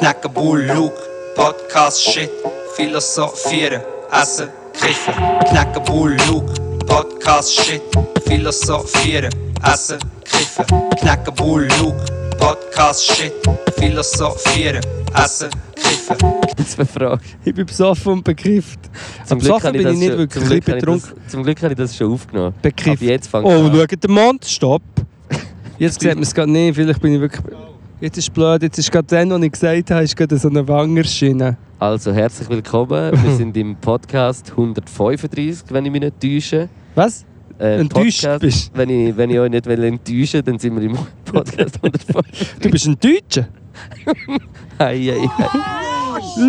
knacken Bull, Luke, Podcast, Shit, philosophieren, essen, kiffen. Knacken Bull, Luke, Podcast, Shit, philosophieren, essen, kiffen. Knacken Bull, Luke, Podcast, Shit, philosophieren, essen, kiffen. Jetzt eine Frage. Ich bin besoffen und bekifft. Zum Am Glück ich bin das ich nicht schon- wirklich. zum Ich Glück ich betrunken. das- Zum Glück habe ich das schon aufgenommen. Bekifft. Aber jetzt Oh, an. schaut den Mond, stopp. Jetzt sieht man es gerade nicht, vielleicht bin ich wirklich... Jetzt ist es blöd, jetzt ist gerade dann, was ich gesagt habe, ist gerade so eine Wangerschiene. Also, herzlich willkommen. Wir sind im Podcast 135, wenn ich mich nicht täusche. Was? Äh, Enttäuscht Podcast, bist. Wenn ich, wenn ich euch nicht enttäuschen will, dann sind wir im Podcast 135. Du bist ein Deutscher? Ei, ei, ei. Schau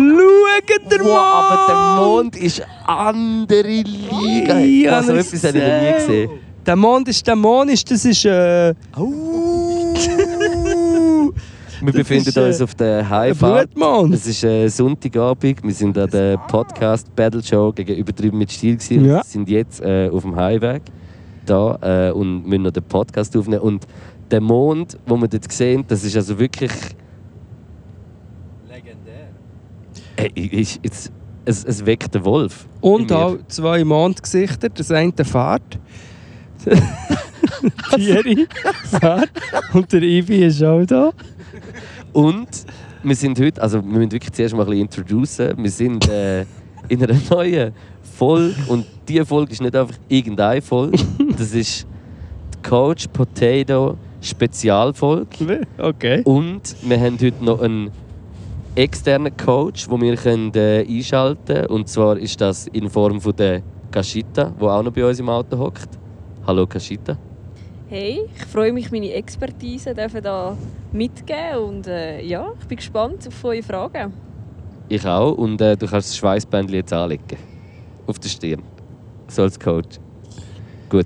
der Wow, aber der Mond! Mond ist andere Liga. Ja, also, das etwas habe ich noch nie gesehen. Der Mond ist dämonisch, das ist... Äh, Wir befinden ist, äh, uns auf der Highfahrt. Es ist äh, Sonntagabend. Wir sind an der Podcast Battle Show gegen Übertrieben mit Stil. gewesen. Ja. Wir sind jetzt äh, auf dem Highweg da äh, und müssen noch den Podcast aufnehmen. Und der Mond, den wir dort sehen, das ist also wirklich. Legendär. Äh, ist, ist, es, es weckt den Wolf. Und auch zwei Mondgesichter. Das eine fährt. Thierry fährt. Und der Ivi ist auch da. Und wir sind heute, also wir müssen wirklich zuerst mal ein bisschen introducen. Wir sind äh, in einer neuen Folge und diese Folge ist nicht einfach irgendeine Folge. Das ist die Coach Potato Spezialfolge. Okay. Und wir haben heute noch einen externen Coach, den wir können, äh, einschalten können. Und zwar ist das in Form von der Kashita, die auch noch bei uns im Auto hockt. Hallo Kashita. Hey, ich freue mich, meine Expertise dürfen da mitgeben und äh, ja, ich bin gespannt auf eure Fragen. Ich auch. Und äh, du kannst das Schweißbändchen jetzt anlegen. Auf der Stirn. So als Coach. Gut.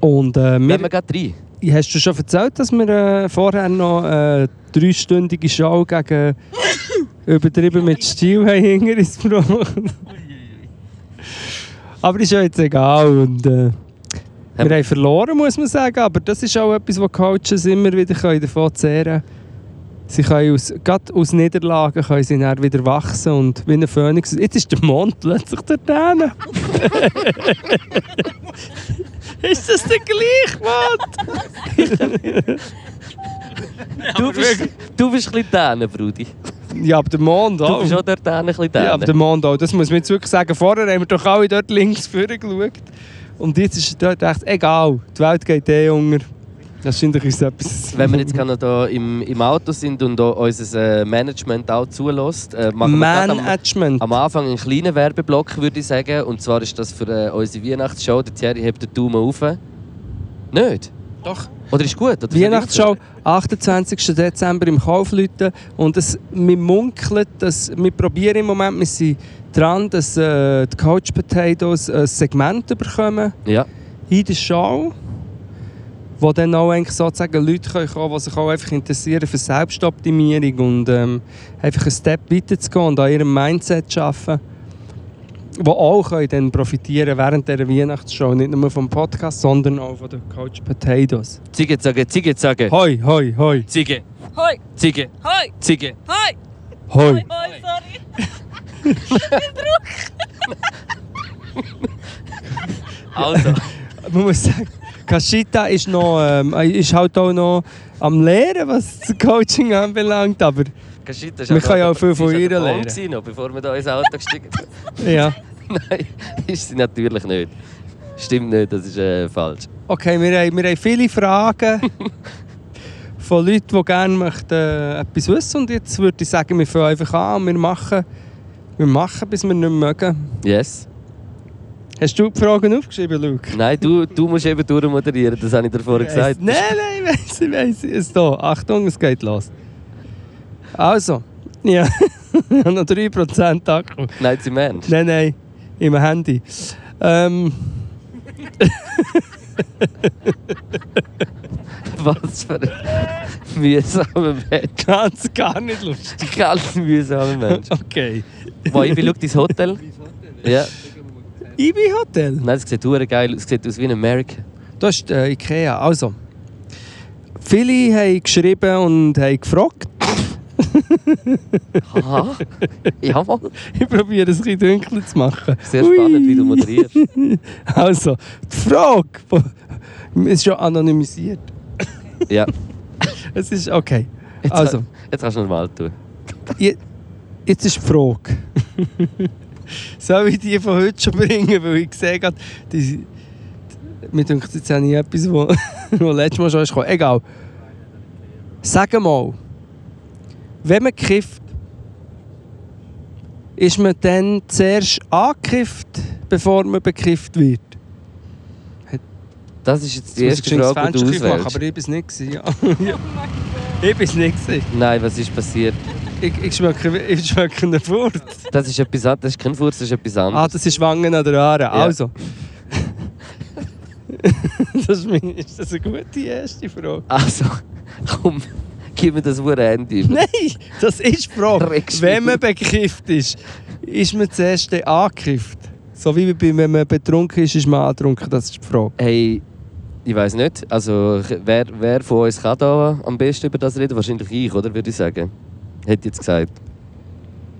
Und äh, Wir wir, rein. hast du schon erzählt, dass wir äh, vorher noch eine dreistündige Show gegen übertrieben mit Stil haben gebracht? Aber ist ja jetzt egal. Und, äh, wir haben verloren, muss man sagen. Aber das ist auch etwas, was Coaches immer wieder können davon zehren können. Sie können aus, gerade aus Niederlagen können sie dann wieder wachsen und wie ein Phönix. Jetzt ist der Mond plötzlich dort hinten. ist das der gleiche Mond? Du bist, du bist ein bisschen däne, Brudi. Ja, aber der Mond Du auch. bist auch dort däne, ein bisschen däne. Ja, aber der Mond auch. Das muss man jetzt wirklich sagen. Vorher haben wir doch alle dort links vorne geschaut. Und jetzt ist dort echt egal. Die Welt geht eh unter. Wahrscheinlich ist es etwas... Wenn wir jetzt gerade im, im Auto sind und unser äh, Management auch zulässt, äh, machen wir gerade am, Management. am Anfang einen kleinen Werbeblock, würde ich sagen. Und zwar ist das für äh, unsere Weihnachtsshow. Der Thierry hebt den Daumen auf. Nicht? Doch. Oder ist gut? Oder Weihnachtsshow, 28. Dezember im Kaufleuten. Und es, wir munkeln, dass, wir probieren im Moment, wir sind dran, dass äh, die Coach Potatoes ein Segment bekommen Ja. in der Show, wo dann auch eigentlich sozusagen Leute können kommen die sich auch einfach interessieren für Selbstoptimierung und ähm, einfach einen Step weiterzugehen und an ihrem Mindset zu arbeiten. Die auch können dann profitieren während dieser Weihnachtsshow, nicht nur vom Podcast, sondern auch von den Coach Potatoes. Ziege sagen, Ziege sagen. Hoi, hoi, hoi, Ziege, Hoi, Ziege, hoi, Ziege. hoi, hoi. hoi, sorry. Also, Man muss sagen, Kashita ist, noch, ähm, ist halt auch noch am Lehren, was das Coaching anbelangt, aber Ist Wir auch können ja auch viel von ihr lernen. noch, bevor wir da ins Auto gestiegen sind. ja. Nein, ist sie natürlich nicht. Stimmt nicht, das ist äh, falsch. Okay, wir haben, wir haben viele Fragen von Leuten, die gerne möchten, äh, etwas wissen Und jetzt würde ich sagen, wir fangen einfach an und wir machen, wir machen, bis wir nicht mögen. Yes. Hast du die Fragen aufgeschrieben, Luke? Nein, du, du musst eben durchmoderieren, das habe ich dir vorher gesagt. Nein, nein, ich weiss, ich weiss. Jetzt hier. Achtung, es geht los. Also, ja, ich habe noch 3% Akku. Nein, sie Mensch. Nein, nein, im Handy. Ähm, Was für ein mühsamer Mensch. ganz gar nicht lustig. Ganz mühsamer Mensch. Okay. Wo ich schau dein Hotel. Ja. Ibi Hotel. Nein, es sieht hure geil aus. Es sieht aus wie in Amerika. Das ist äh, Ikea. Also, viele haben geschrieben und haben gefragt. Haha. Jawohl. Ich probiere es ein bisschen dunkler zu machen. Sehr spannend, wie du moderierst. Also, die Frage ist schon anonymisiert. Ja. Es ist okay. Jetzt, Also, jetzt kannst du normal tun. je- jetzt ist die Frage. Soll ich die von heute schon bringen? Weil ich gesehen habe, die, mir denkt jetzt auch nie etwas, wo, wo letztes Mal schon ist. Egal. Sag mal, wenn man kifft, ist man dann zuerst angekifft, bevor man bekifft wird? Das ist jetzt die Jetzt erste Frage, die du Fenster machen, auswählst. aber ich bin es nicht. Ja. Ja. Ich bin es nicht. Nein, was ist passiert? Ich, ich schmecke, ich schmecke einen Furz. Das ist etwas. Das ist kein Furz, das ist etwas Ah, anderes. das ist Wangen an der Aare. Also. das ist, meine, ist das eine gute erste Frage? Also, komm, gib mir das Wort Handy. Nein, das ist die Frage. Wenn man bekifft ist, ist man zuerst angekifft. So wie wenn man betrunken ist, ist man angetrunken. Das ist die Frage. Hey, ich weiß nicht. Also, wer, wer von uns kann da am besten über das reden? Wahrscheinlich ich, oder? Würde ich sagen. Hätte jetzt gesagt.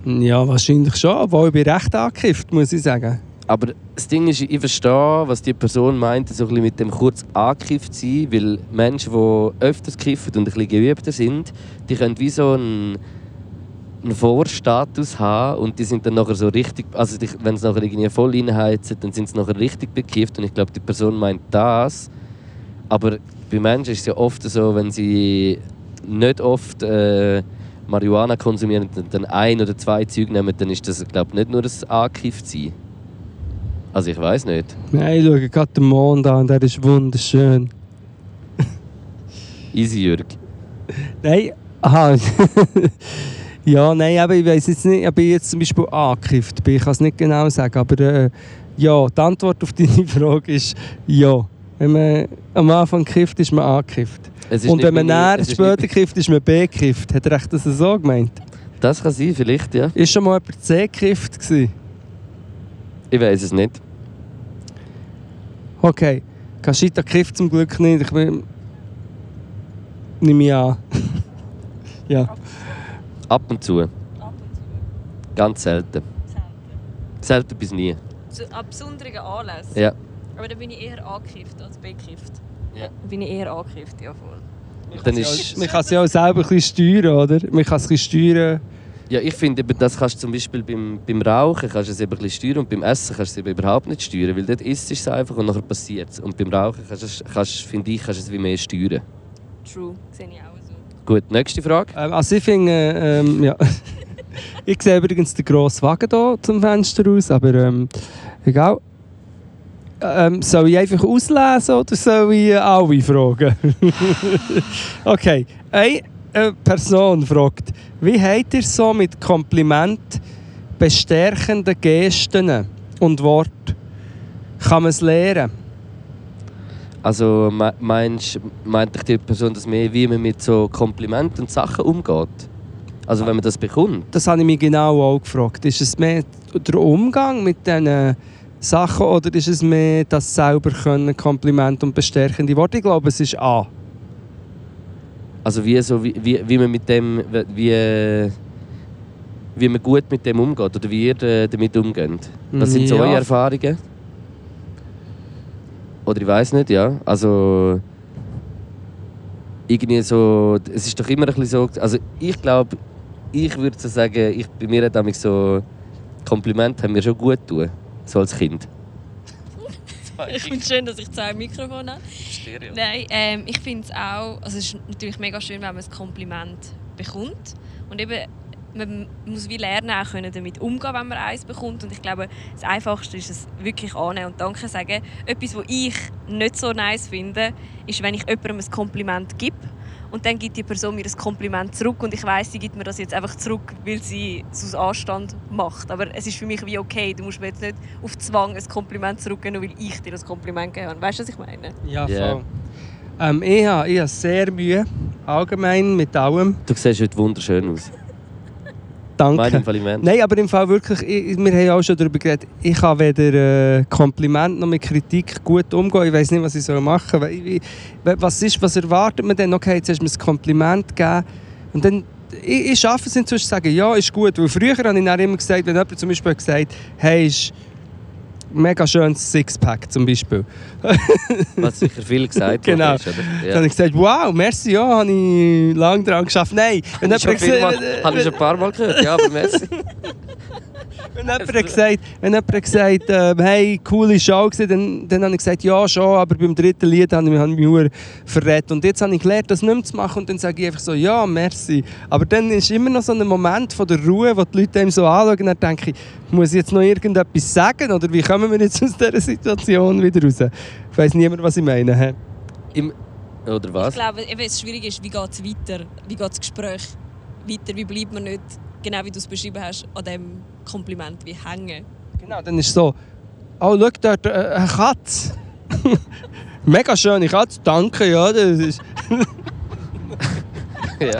Ja, wahrscheinlich schon. Obwohl ich bin recht angekifft, muss ich sagen. Aber das Ding ist, ich verstehe, was die Person meint, so ein bisschen mit dem kurz angekifft sein, weil Menschen, die öfters kiffen und ein bisschen geübter sind, die können wie so einen, einen Vorstatus haben und die sind dann nachher so richtig, also wenn sie nachher irgendwie voll reinheizen, dann sind sie nachher richtig bekifft und ich glaube, die Person meint das. Aber bei Menschen ist es ja oft so, wenn sie nicht oft äh, Marihuana konsumieren und dann ein oder zwei Züge nehmen, dann ist das, glaube ich, nicht nur das angekifft sein. Also ich weiß nicht. Nein, ich schaue gerade den Mond an, der ist wunderschön. Easy Jürg. Nein, aha. ja, nein, aber ich weiß jetzt nicht, ob ich jetzt zum Beispiel angekifft bin. Ich kann es nicht genau sagen, aber äh, ja, die Antwort auf deine Frage ist ja. Wenn man am Anfang kifft, ist man angekifft. Und wenn man näher später kifft, ist man bekifft. Hat er echt das so gemeint? Das kann sein, vielleicht, ja. Ist schon mal jemand C gekifft gewesen? Ich weiß es nicht. Okay. Kaschita kifft zum Glück nicht. Ich bin... Nimm mich an. ja. Ab und zu. Ab und zu. Ganz selten. Selten. Selten bis nie. Zu, an besonderen Anlässen. Ja. Aber dann bin ich eher angekifft als bekifft. Ja. Dann bin ich eher angekifft, ja voll. Dann ist, Man kann es ja auch selber ein bisschen steuern, oder? Man kann es ein bisschen steuern. Ja, ich finde, das kannst du zum Beispiel beim, beim Rauchen kannst du es eben ein bisschen steuern und beim Essen kannst du es eben überhaupt nicht steuern, weil dort isst es einfach und nachher passiert es. Und beim Rauchen kannst du, es- kannst, finde ich, kannst du es wie mehr steuern. True, sehe ich auch so. Gut, nächste Frage. Ähm, also ich finde, ähm, ja. ich sehe übrigens den grossen Wagen hier zum Fenster aus, aber ähm, egal. Ähm, soll ich einfach auslesen oder soll ich äh, alle fragen? okay. Eine Person fragt, wie habt ihr so mit Kompliment bestärkenden Gesten und Worten? Kann man es lernen? Also me- meinst, meint die Person das mehr, wie man mit so Komplimenten und Sachen umgeht? Also wenn man das bekommt? Das habe ich mich genau auch gefragt. Ist es mehr der Umgang mit diesen Sachen oder ist es mehr das selber können, Kompliment und bestärkende Worte? Ich glaube, es ist A. Also wie, so, wie, wie, wie man mit dem, wie, wie man gut mit dem umgeht oder wie ihr äh, damit umgeht. Was sind so Ja. eure Erfahrungen? Oder ich weiß nicht, ja. Also irgendwie so, es ist doch immer ein bisschen so, also ich glaube, ich würde so sagen, ich, bei mir hat so Komplimente haben mir schon gut tun, so als Kind. Ich finde es schön, dass ich zwei Mikrofone habe. Nein, ähm, ich finde es auch, also es ist natürlich mega schön, wenn man ein Kompliment bekommt. Und eben, man muss wie lernen, auch können damit umgehen, wenn man eins bekommt. Und ich glaube, das Einfachste ist es wirklich annehmen und Danke sagen. Etwas, was ich nicht so nice finde, ist, wenn ich jemandem ein Kompliment gebe und dann gibt die Person mir ein Kompliment zurück und ich weiß, sie gibt mir das jetzt einfach zurück, weil sie es aus Anstand macht. Aber es ist für mich wie okay, du musst mir jetzt nicht auf Zwang ein Kompliment zurückgeben, nur weil ich dir das Kompliment gegeben habe. Weißt du, was ich meine? Ja, Ja. voll. Ähm, ich habe ich habe sehr Mühe, allgemein mit allem. Du siehst heute wunderschön aus. Danke. Mein. Nein, aber im Fall wirklich, ich, wir haben auch schon darüber geredet, ich kann weder äh, Kompliment noch mit Kritik gut umgehen. Ich weiß nicht, was ich soll machen soll. Was, ist, was erwartet man denn? Okay, jetzt hast du mir ein Kompliment gegeben und dann ich, ich schaffe es inzwischen zu sagen, ja, ist gut. Weil früher habe ich dann immer gesagt, wenn jemand zum Beispiel gesagt hey, ist mega schönes Sixpack zum Beispiel. Was sicher viel gesagt genau. ist, oder? Dann habe ich gesagt, wow, merci, ja, habe ich lange daran geschafft. Nein, wenn Habe ich, jemand viel mal, gesagt- habe ich schon ein paar Mal gehört, ja, aber merci. Wenn jemand gesagt, wenn jemand gesagt äh, hey, coole Show gewesen, dann, dann habe ich gesagt, ja schon, aber beim dritten Lied habe ich mich, verdammt verrät. Und jetzt habe ich gelernt, das nicht mehr zu machen und dann sage ich einfach so, ja, merci. Aber dann ist immer noch so ein Moment von der Ruhe, wo die Leute einem so anschauen und dann denke ich, muss ich jetzt noch irgendetwas sagen oder wie kommen wir jetzt aus dieser Situation wieder raus? Ich weiss niemand, was ich meine. hä? Im, oder Ich was? glaube, eben, es schwierig ist, wie geht es weiter? Wie geht das Gespräch weiter? Wie bleibt man nicht, genau wie du es beschrieben hast, an dem Kompliment wie hängen? Genau, dann ist es so, oh, schau dort, äh, eine Katze. Mega schöne Katze, danke, ja. Das ist Ja.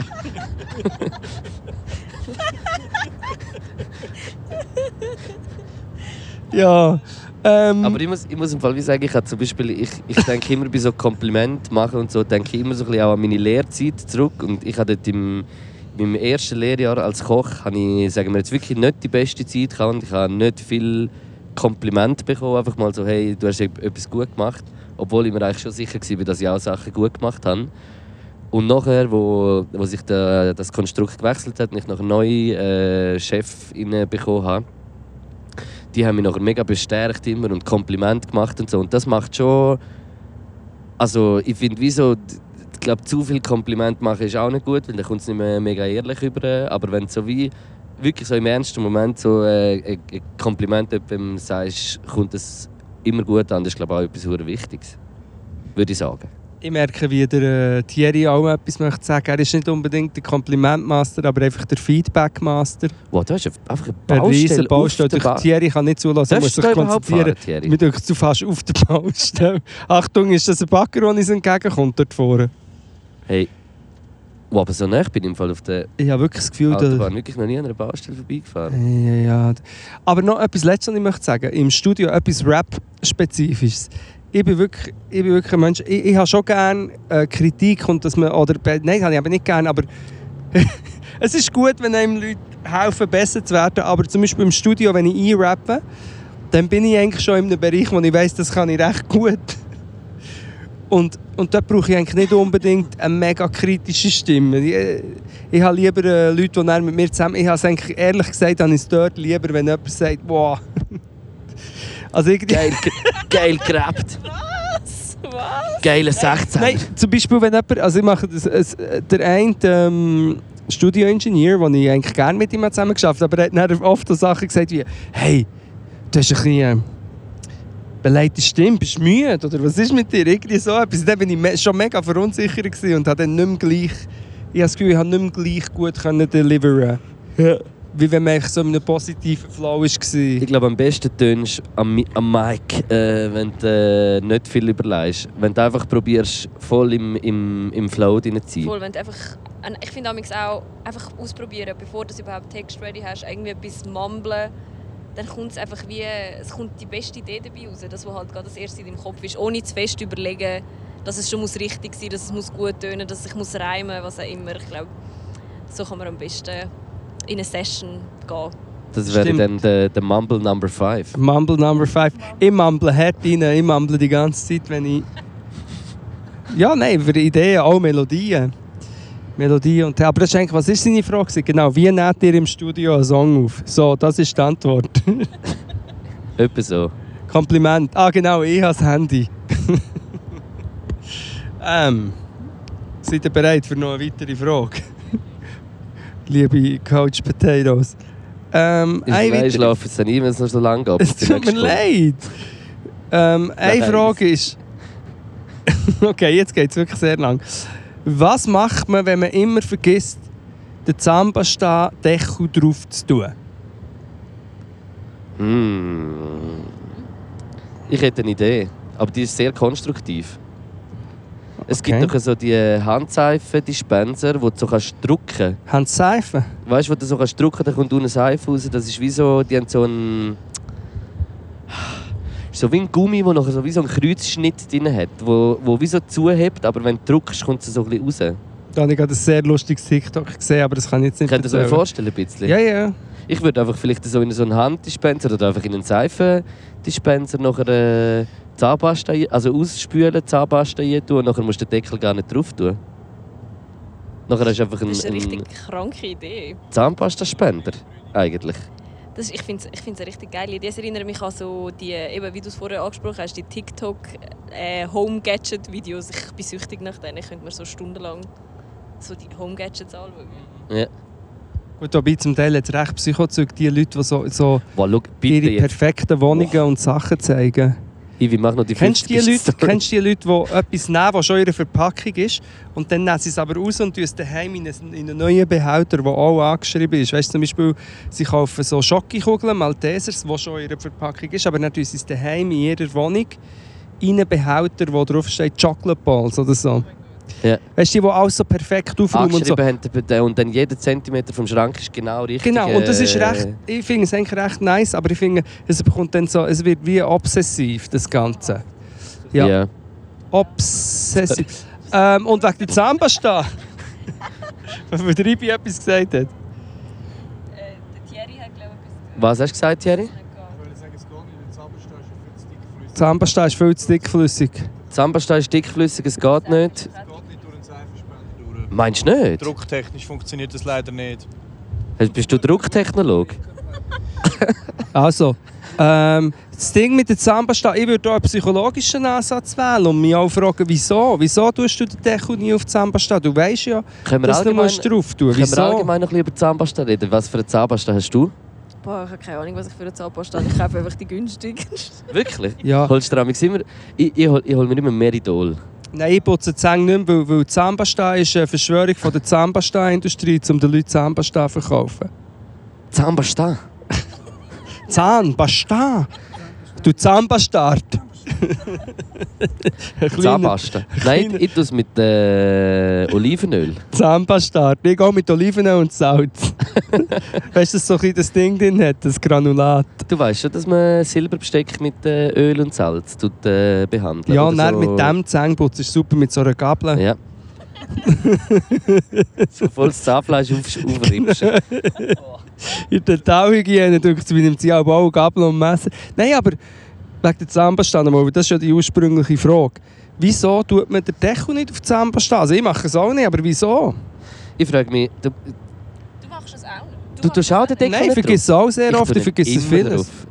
Ja. Ähm, Aber ich muss, ich muss im Fall wie sagen, ich, habe zum Beispiel, ich, ich denke immer bei so Kompliment machen und so, denke ich immer so ein bisschen auch an meine Lehrzeit zurück. Und ich hatte dort im, in meinem ersten Lehrjahr als Koch, habe ich, sagen wir jetzt wirklich nicht die beste Zeit gehabt ich habe nicht viel Kompliment bekommen, einfach mal so, hey, du hast eb- etwas gut gemacht. Obwohl ich mir eigentlich schon sicher war, dass ich auch Sachen gut gemacht habe. Und nachher, wo, wo sich der, das Konstrukt gewechselt hat und ich noch einen neuen äh, Chef bekommen habe, die haben mich nachher mega bestärkt immer und Kompliment gemacht und so. Und das macht schon. Also ich finde, wieso. Ich glaube, zu viel Kompliment machen ist auch nicht gut, weil dann kommt es nicht mehr mega ehrlich über. Aber wenn so wie wirklich so im ernsten Moment so äh, ein Kompliment jemandem sagst, kommt es immer gut an. Das ist glaube auch etwas sehr Wichtiges. Würde ich sagen. Ich merke, wie der äh, Thierry auch etwas möchte sagen. Er ist nicht unbedingt der Komplimentmaster, aber einfach der Feedbackmaster. Wow, du hast einfach eine Baustelle, Baustelle. der Durch ba Thierry kann nicht zulassen, er muss sich konzentrieren. fahren? Mir denkt, du fast auf der Baustelle. Achtung, ist das ein Bagger, der uns entgegenkommt dort vorne? Hey. Wow, aber so nah bin ich im Fall auf der Ich habe wirklich das Gefühl, dass... Autobahn wirklich noch nie an einer Baustelle vorbeigefahren. Ja, ja. Aber noch etwas Letztes, was ich möchte sagen. Im Studio etwas Rap-Spezifisches. Ich bin wirklich, ich bin wirklich ein Mensch, ich, ich habe schon gerne äh, Kritik und dass man, oder, nein, habe ich aber nicht gerne, aber es ist gut, wenn einem Leute helfen, besser zu werden, aber zum Beispiel im Studio, wenn ich einrappe, dann bin ich eigentlich schon in einem Bereich, wo ich weiß, das kann ich recht gut. Und, und dort brauche ich eigentlich nicht unbedingt eine mega kritische Stimme. Ich, ich habe lieber äh, Leute, die mit mir zusammen... Ich habe es eigentlich ehrlich gesagt, habe ich es dort lieber, wenn jemand sagt, wow. Also irgendwie... Geil, geil gerappt. Was? Was? Geile 16. Nein, zum Beispiel, wenn jemand... Also ich mache das, es, der eine ähm, Studioingenieur, den ich eigentlich gerne mit ihm zusammen geschafft habe, aber er hat dann oft so Sachen gesagt wie «Hey, du hast ein bisschen... Äh, beleidigte Stimme, bist du müde? Oder was ist mit dir? Irgendwie so etwas. Dann bin ich me schon mega verunsichert und habe dann nicht mehr gleich... Ich habe das Gefühl, ich habe nicht mehr gleich gut können deliveren Wie wenn man so in einem positiven Flow war. Ich glaube, am besten tönst du am, am Mic, äh, wenn du äh, nicht viel überlegst. Wenn du einfach probierst, voll im, im, im Flow drin zu sein. Voll, wenn du einfach, ich finde amigs auch einfach ausprobieren, bevor du überhaupt Text ready hast, irgendwie etwas mumblen, dann kommt es einfach wie, es kommt die beste Idee dabei raus, das was halt gerade das erste in deinem Kopf ist, ohne zu fest überlegen, dass es schon muss richtig sein, dass es muss gut tönen, dass es sich muss reimen, was auch immer. Ich glaube, so kann man am besten in eine Session gehen. Das wäre Stimmt. dann der, der Mumble Number 5. Mumble Number 5. Ich mumble hart rein, ich mumble die ganze Zeit, wenn ich... Ja, nein, für Ideen, auch Melodien. Melodien und... Aber das ist eigentlich, was ist seine Frage? Genau, wie nehmt ihr im Studio einen Song auf? So, das ist die Antwort. Etwa so. Kompliment. Ah, genau, ich habe das Handy. ähm, seid ihr bereit für noch eine weitere Frage? Liebe Coach Potatoes. Ähm, Ich Nein, weitere- schlafe jetzt nicht, wenn es noch so lange geht. Es tut mir leid. Ähm, eine. Frage ist. okay, jetzt geht es wirklich sehr lang. Was macht man, wenn man immer vergisst, den Zahnpasta-Deckel drauf zu tun? Hm. Ich hätte eine Idee, aber die ist sehr konstruktiv. Es gibt Okay. doch so die Handseifen-Dispenser, wo du so kannst drücken Haben Sie Seife? Weißt du, wo du so kannst drücken, dann kommt unten Seife raus. Das ist wie so, die haben so ein so wie ein Gummi, wo noch so wie so einen Kreuzschnitt drin hat, wo, wo wie so zuhebt, aber wenn du drückst, kommt es so ein bisschen raus. Da habe ich gerade ein sehr lustiges TikTok gesehen, aber das kann ich jetzt nicht Könnt ihr euch erzählen. vorstellen, ein bisschen? Ja, ja. Ich würde einfach vielleicht so in so einen Handdispenser oder einfach in einen Seifendispenser nachher äh, Zahnpasta, also ausspülen, Zahnpasta rein tun und nachher musst du den Deckel gar nicht drauf tun. Nachher hast du einfach einen, Das ist eine richtig kranke Idee. Zahnpastaspender, eigentlich. Das ist, ich finde es ich find's eine richtig geile Idee. Es erinnert mich an so die, eben, wie du es vorher angesprochen hast, die TikTok äh, Home Gadget Videos. Ich bin süchtig nach denen. Ich könnte mir so stundenlang so die Home Gadgets anschauen. Ja. Gut, wobei zum Teil es recht Psychozüge, die Leute, die so, so Wow, schau, ihre jetzt. perfekten Wohnungen und Sachen zeigen. Ivi, mach noch die Kennst die 50. Leute, kennst du die Leute, die etwas nehmen, was schon in ihrer Verpackung ist, und dann nehmen sie es aber raus und tun es daheim in einen, in einen neuen Behälter, der auch angeschrieben ist. Weißt du, zum Beispiel, sie kaufen so Schokokugeln, Maltesers, die schon in ihrer Verpackung ist, aber dann tun sie es daheim in ihrer Wohnung in einen Behälter, wo drauf steht Chocolate Balls oder so. Ja. Weißt du, die alles so perfekt aufräumen und so. Und dann jeder Zentimeter vom Schrank ist genau richtig. Genau, und das ist äh, recht, ich finde es eigentlich recht nice, aber ich finde, es bekommt dann so, es wird wie obsessiv, das Ganze. Ja. Ja. Obsessiv. ähm, und wegen der Zahnpasta. Weil der Ibi etwas gesagt hat. Äh, der Thierry hat, glaube ich, Was hast du gesagt, Thierry? Ich würde sagen, es geht nicht, der Zahnpasta ist viel zu dickflüssig. Zahnpasta ist viel zu dickflüssig. Zahnpasta ist dickflüssig, es geht nicht. Es geht nicht durch den Seifenspender durch. Meinst du nicht? Drucktechnisch funktioniert das leider nicht. Bist du Drucktechnolog? Also, ähm, das Ding mit der Zahnpasta, ich würde hier einen psychologischen Ansatz wählen und mich auch fragen, wieso? Wieso tust du den Deckel nie auf die Zahnpasta? Du weißt ja, Können wir dass du musst drauf tun können wir Wieso? allgemein noch ein bisschen über Zahnpasta reden? Was für eine Zahnpasta hast du? Boah, ich habe keine Ahnung, was ich für eine Zahnpasta habe. Ich kaufe einfach die günstigste. Wirklich? Ja. Holst du immer... Ich, ich, hol, ich hol mir immer Meridol. Nein, ich putze die Zähne nicht mehr, weil, weil Zahnpasta ist eine Verschwörung von der Zahnpasta-Industrie, um den Leuten Zahnpasta zu verkaufen. Zahnpasta? Zahnpasta! Du Zahnbastard! Ein kleiner Zahnpasta? Nein, ich, tue es mit äh, Olivenöl. Zahnbastard. Ich gehe mit Oliven und Salz. weißt du, dass so ein das Ding drin hat, das Granulat? Du weißt schon, dass man Silberbesteck mit äh, Öl und Salz tut, äh, behandelt Ja, und so. mit dem Zähneputz ist super mit so einer Gabel. Ja. so voll das Zahnfleisch auf, aufripschen. In der Tauhygiene drückt nimmt sie auch auch Gabel und Messer. Nein, aber wegen der Zahnpasta nochmal, das ist ja die ursprüngliche Frage. Wieso tut man den Deckel nicht auf die Zahnpasta? Also ich mache es auch nicht, aber wieso? Ich frage mich, du, Du machst das auch nicht? du tust auch den Deckel Nein, ich vergesse es auch sehr drauf? oft, ich vergesse es vieles. drauf.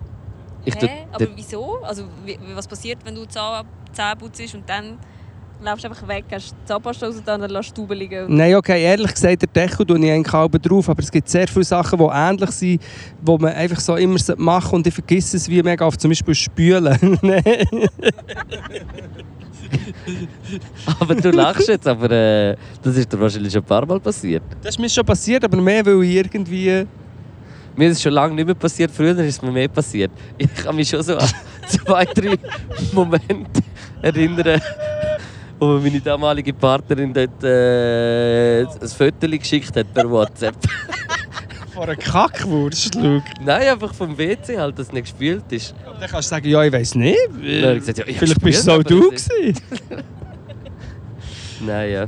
Ich Hä? Aber wieso? Also, wie, was passiert, wenn du Zahn, Zähne putzt und dann laufst du einfach weg, hast die Zahnpasta raus und dann lässt du Tauben liegen? Nein, okay, ehrlich gesagt, der Deckel tue ich eigentlich auch drauf, aber es gibt sehr viele Sachen, die ähnlich sind, die man einfach so immer machen und ich vergesse es wie mega oft, zum Beispiel spülen. Nein. aber du lachst jetzt, aber äh, das ist dir wahrscheinlich schon ein paar Mal passiert. das ist mir schon passiert, aber mehr, weil ich irgendwie... Mir ist es schon lange nicht mehr passiert, früher ist es mir mehr passiert. Ich kann mich schon so an zwei, drei Momente erinnern, wo mir meine damalige Partnerin dort äh, ein Foto geschickt hat per WhatsApp. Vor einer Kackwurst, schau. Nein, einfach vom WC halt, dass es nicht gespült ist. Dann kannst du sagen, ja, ich weiß nicht. Dann gesagt, ja, ich Vielleicht bist auch aber du es- gewesen. Nein, ja.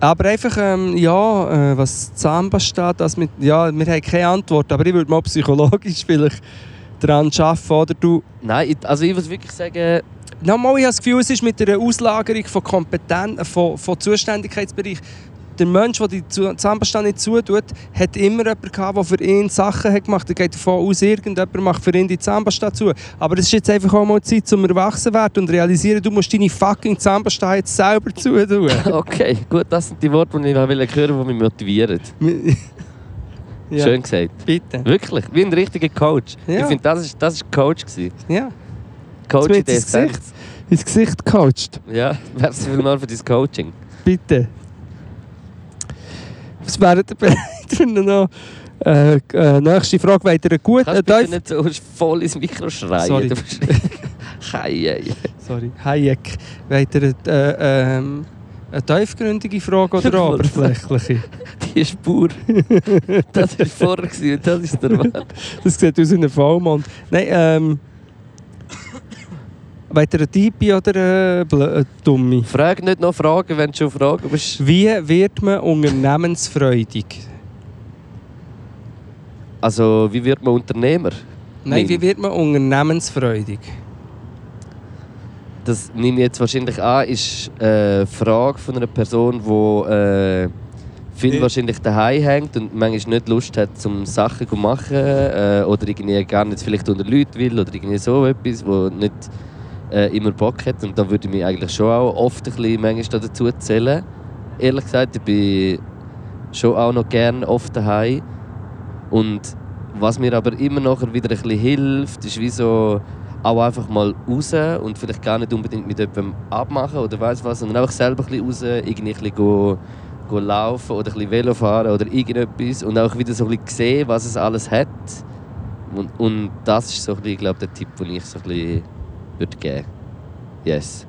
Aber einfach, ähm, ja, äh, was Zahnpasta, das mit, ja, wir haben keine Antwort, aber ich würde mal psychologisch vielleicht daran arbeiten, oder du... Nein, also ich muss wirklich sagen, Nochmal, ich habe das Gefühl, es ist mit der Auslagerung von Kompetenz, von, von Zuständigkeitsbereich. Der Mensch, der die Zu- Zahnpasta nicht zutut, hat immer jemanden gehabt, der für ihn Sachen hat gemacht hat. Er geht davon aus, irgendjemand macht für ihn die Zahnpasta zu. Aber es ist jetzt einfach auch mal Zeit, zum erwachsen zu werden und realisieren, du musst deine fucking Zahnpasta jetzt selber zutun. okay, gut, das sind die Worte, die ich hören wollte, die mich motivieren. ja, Schön gesagt. Bitte. Wirklich, wie ein richtiger Coach. Ja. Ich finde, das ist, das ist Coach. Gewesen. Ja. Coach in der ins Gesicht. Ins Gesicht gecoacht. Ja, merci vielmals für dein Coaching. Bitte. Was wäre ihr bereit noch? Äh, äh, nächste Frage, wollt ihr eine gute? Kannst Äh, nicht so voll ins Mikro schreien? Sorry. Hei. Sorry, Hayek. Wollt ihr äh, ähm, eine tiefgründige Frage oder eine oberflächliche? Die Spur. Das war vorher und das ist der Mann. Das sieht aus wie ein Vollmond. Nein, ähm... Ihr eine Tiefe oder Bl- eine Dumme? Frag nicht noch Fragen, wenn du schon Fragen bist. Wie wird man unternehmensfreudig? Also, wie wird man Unternehmer? Nein, wie wird man unternehmensfreudig? Das nehme ich jetzt wahrscheinlich an, ist eine Frage von einer Person, die äh, viel Ja. wahrscheinlich daheim hängt und manchmal nicht Lust hat, zum Sachen zu machen äh, oder irgendwie gar nicht vielleicht unter Leute will oder irgendwie so etwas, wo nicht äh, immer Bock hat. Und da würde ich mich eigentlich schon auch oft ein bisschen manchmal dazu zählen. Ehrlich gesagt, ich bin schon auch noch gerne oft daheim. Und was mir aber immer nachher wieder ein bisschen hilft, ist wie so auch einfach mal raus und vielleicht gar nicht unbedingt mit jemandem abmachen oder weiß was, sondern einfach selber ein bisschen raus, irgendwie ein bisschen go, go laufen oder ein bisschen Velo fahren oder irgendetwas und auch wieder so ein bisschen sehen, was es alles hat. Und, und das ist so ein bisschen, glaube der Tipp, den ich so ein bisschen würde geben. Yes.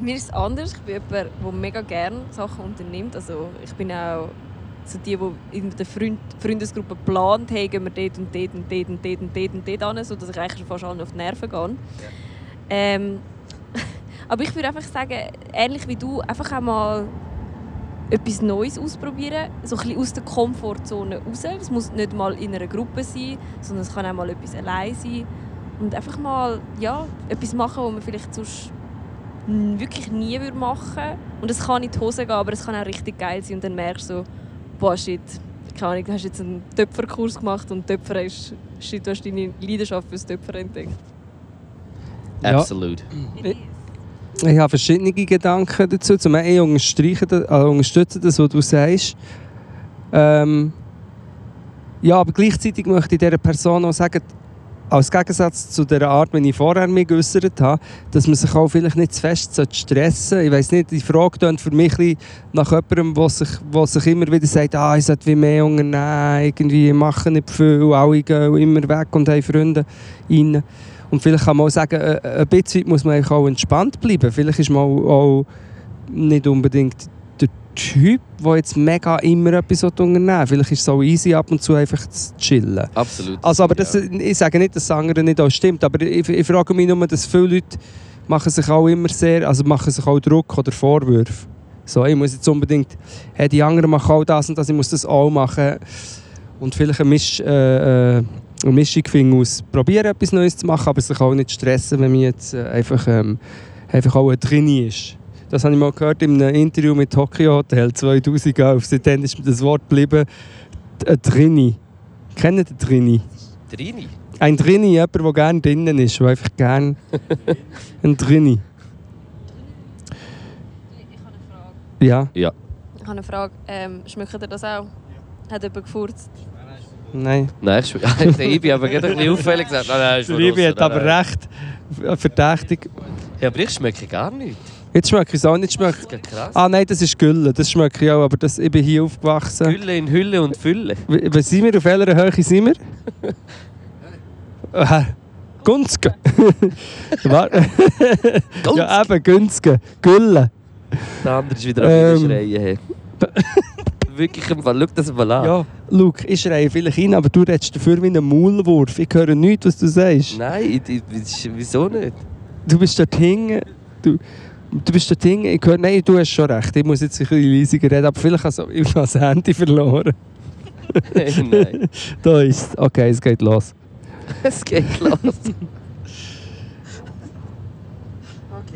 Mir ist es anders. Ich bin jemand, der mega gerne Sachen unternimmt. Also ich bin auch so die, die in der Freund Freundesgruppe plant, hey, gehen wir dort und dort und dort und dort und dort und dort hin, sodass ich eigentlich schon fast allen auf die Nerven gehe. Ähm, aber ich würde einfach sagen, ähnlich wie du, einfach auch mal etwas Neues ausprobieren, so ein bisschen aus der Komfortzone raus. Es muss nicht mal in einer Gruppe sein, sondern es kann auch mal etwas allein sein. Und einfach mal ja, etwas machen, was man vielleicht sonst wirklich nie würde machen Und es kann in die Hose gehen, aber es kann auch richtig geil sein. Und dann merkst du so, boah, shit, keine Ahnung, du hast jetzt einen Töpferkurs gemacht und Töpfer ist, shit, du hast deine Leidenschaft fürs Töpfer entdeckt. Ja. Absolut. Ich habe verschiedene Gedanken dazu. Zum einen ich unterstreiche das, äh, unterstütze das, was du sagst. Ähm, ja, aber gleichzeitig möchte ich dieser Person auch sagen, als Gegensatz zu der Art, wie ich vorher mich geäußert habe, dass man sich auch vielleicht nicht zu fest stressen sollte. Ich weiß nicht, die Frage klingt für mich nach jemandem, der sich, sich immer wieder sagt, ah, ich sollte mehr unternehmen, irgendwie machen nicht viel, alle gehen immer weg und haben Freunde rein. Und vielleicht kann man auch sagen, äh, ein bisschen muss man auch entspannt bleiben. Vielleicht ist man auch nicht unbedingt der Typ, der jetzt mega immer etwas unternehmen will. Vielleicht ist es auch easy, ab und zu einfach zu chillen. Absolut. Also, aber das, Ja. ich sage nicht, dass das andere nicht auch stimmt, aber ich, ich frage mich nur, dass viele Leute machen sich auch immer sehr, also machen sich auch Druck oder Vorwürfe. So, ich muss jetzt unbedingt, hey, die anderen machen auch das und das, ich muss das auch machen. Und vielleicht eine, Misch, äh, äh, eine Mischung finden aus, probieren etwas Neues zu machen, aber sich auch nicht stressen, wenn man jetzt äh, einfach, ähm, einfach auch ein Trainee ist. Das habe ich mal gehört in einem Interview mit Tokyo Hotel 2011. Seitdem ist mir das Wort geblieben, ein Trainee. Kennt ihr den Trainee? Trini. Ein Trainee, jemand, der gerne drinnen ist, der einfach gerne ein Trainee. Ich habe eine Frage. Ja, Ich habe eine Frage. Ähm, schmeckt ihr das auch? Hat jemand gefurzt? nein. Nein, ich, der Ibi aber gerade ein bisschen auffällig gesagt. Nein, nein, draussen, hat aber recht äh, verdächtig. Ja, aber ich schmecke gar nicht. Jetzt schmecke ich es auch nicht. Das Schmeckt. ist gerade krass. Ah nein, das ist Gülle. Das schmecke ich auch, aber das, ich bin hier aufgewachsen. Gülle in Hülle und Fülle. Wie sind wir? Auf welcher Höhe sind wir? Äh, Gunzge. Warte. ja, eben, Gunzge. Gülle. Der andere ist wieder am Ähm. Schreien. Hey. Wirklich im Fall. Schau das mal an. Ja, Luke, ich schreie vielleicht rein, aber du redest dafür wie ein Maulwurf. Ich höre nichts, was du sagst. Nein, ich, ich, ich- wieso nicht? Du bist dort hinten. Du, du bist dort hinten. Ich höre, nein, du hast schon recht. Ich muss jetzt ein bisschen leiser reden, aber vielleicht habe ich das Handy verloren. Hey, nein. Da ist es. Okay, es geht los. Es geht los. Okay,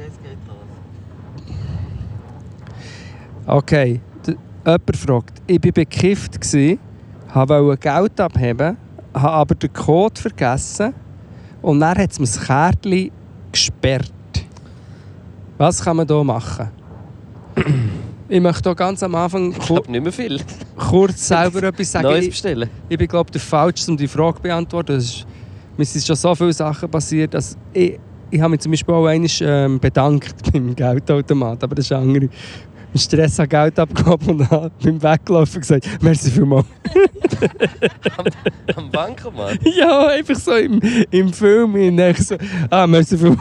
es geht los. Okay, jemand fragt. Ich war bekifft, gsi, wollte Geld abheben, habe aber den Code vergessen und dann hat es mir das Kärtchen gesperrt. Was kann man hier machen? ich möchte hier ganz am Anfang Ich kur glaube nicht mehr viel. kurz selber etwas sagen. Neues Ich, bestellen. ich bin glaube der Falsche, um die Frage zu beantworten. Es ist, mir sind schon so viele Sachen passiert, dass ich, ich habe mich zum Beispiel auch einmal ähm, bedankt beim Geldautomat, aber das ist andere. Im Stress habe Geld abgehoben und habe beim Weglaufen gesagt, merci vielmals. Am Bankomat. ja, einfach so im, im Film. Dann so, ah, merci vielmals.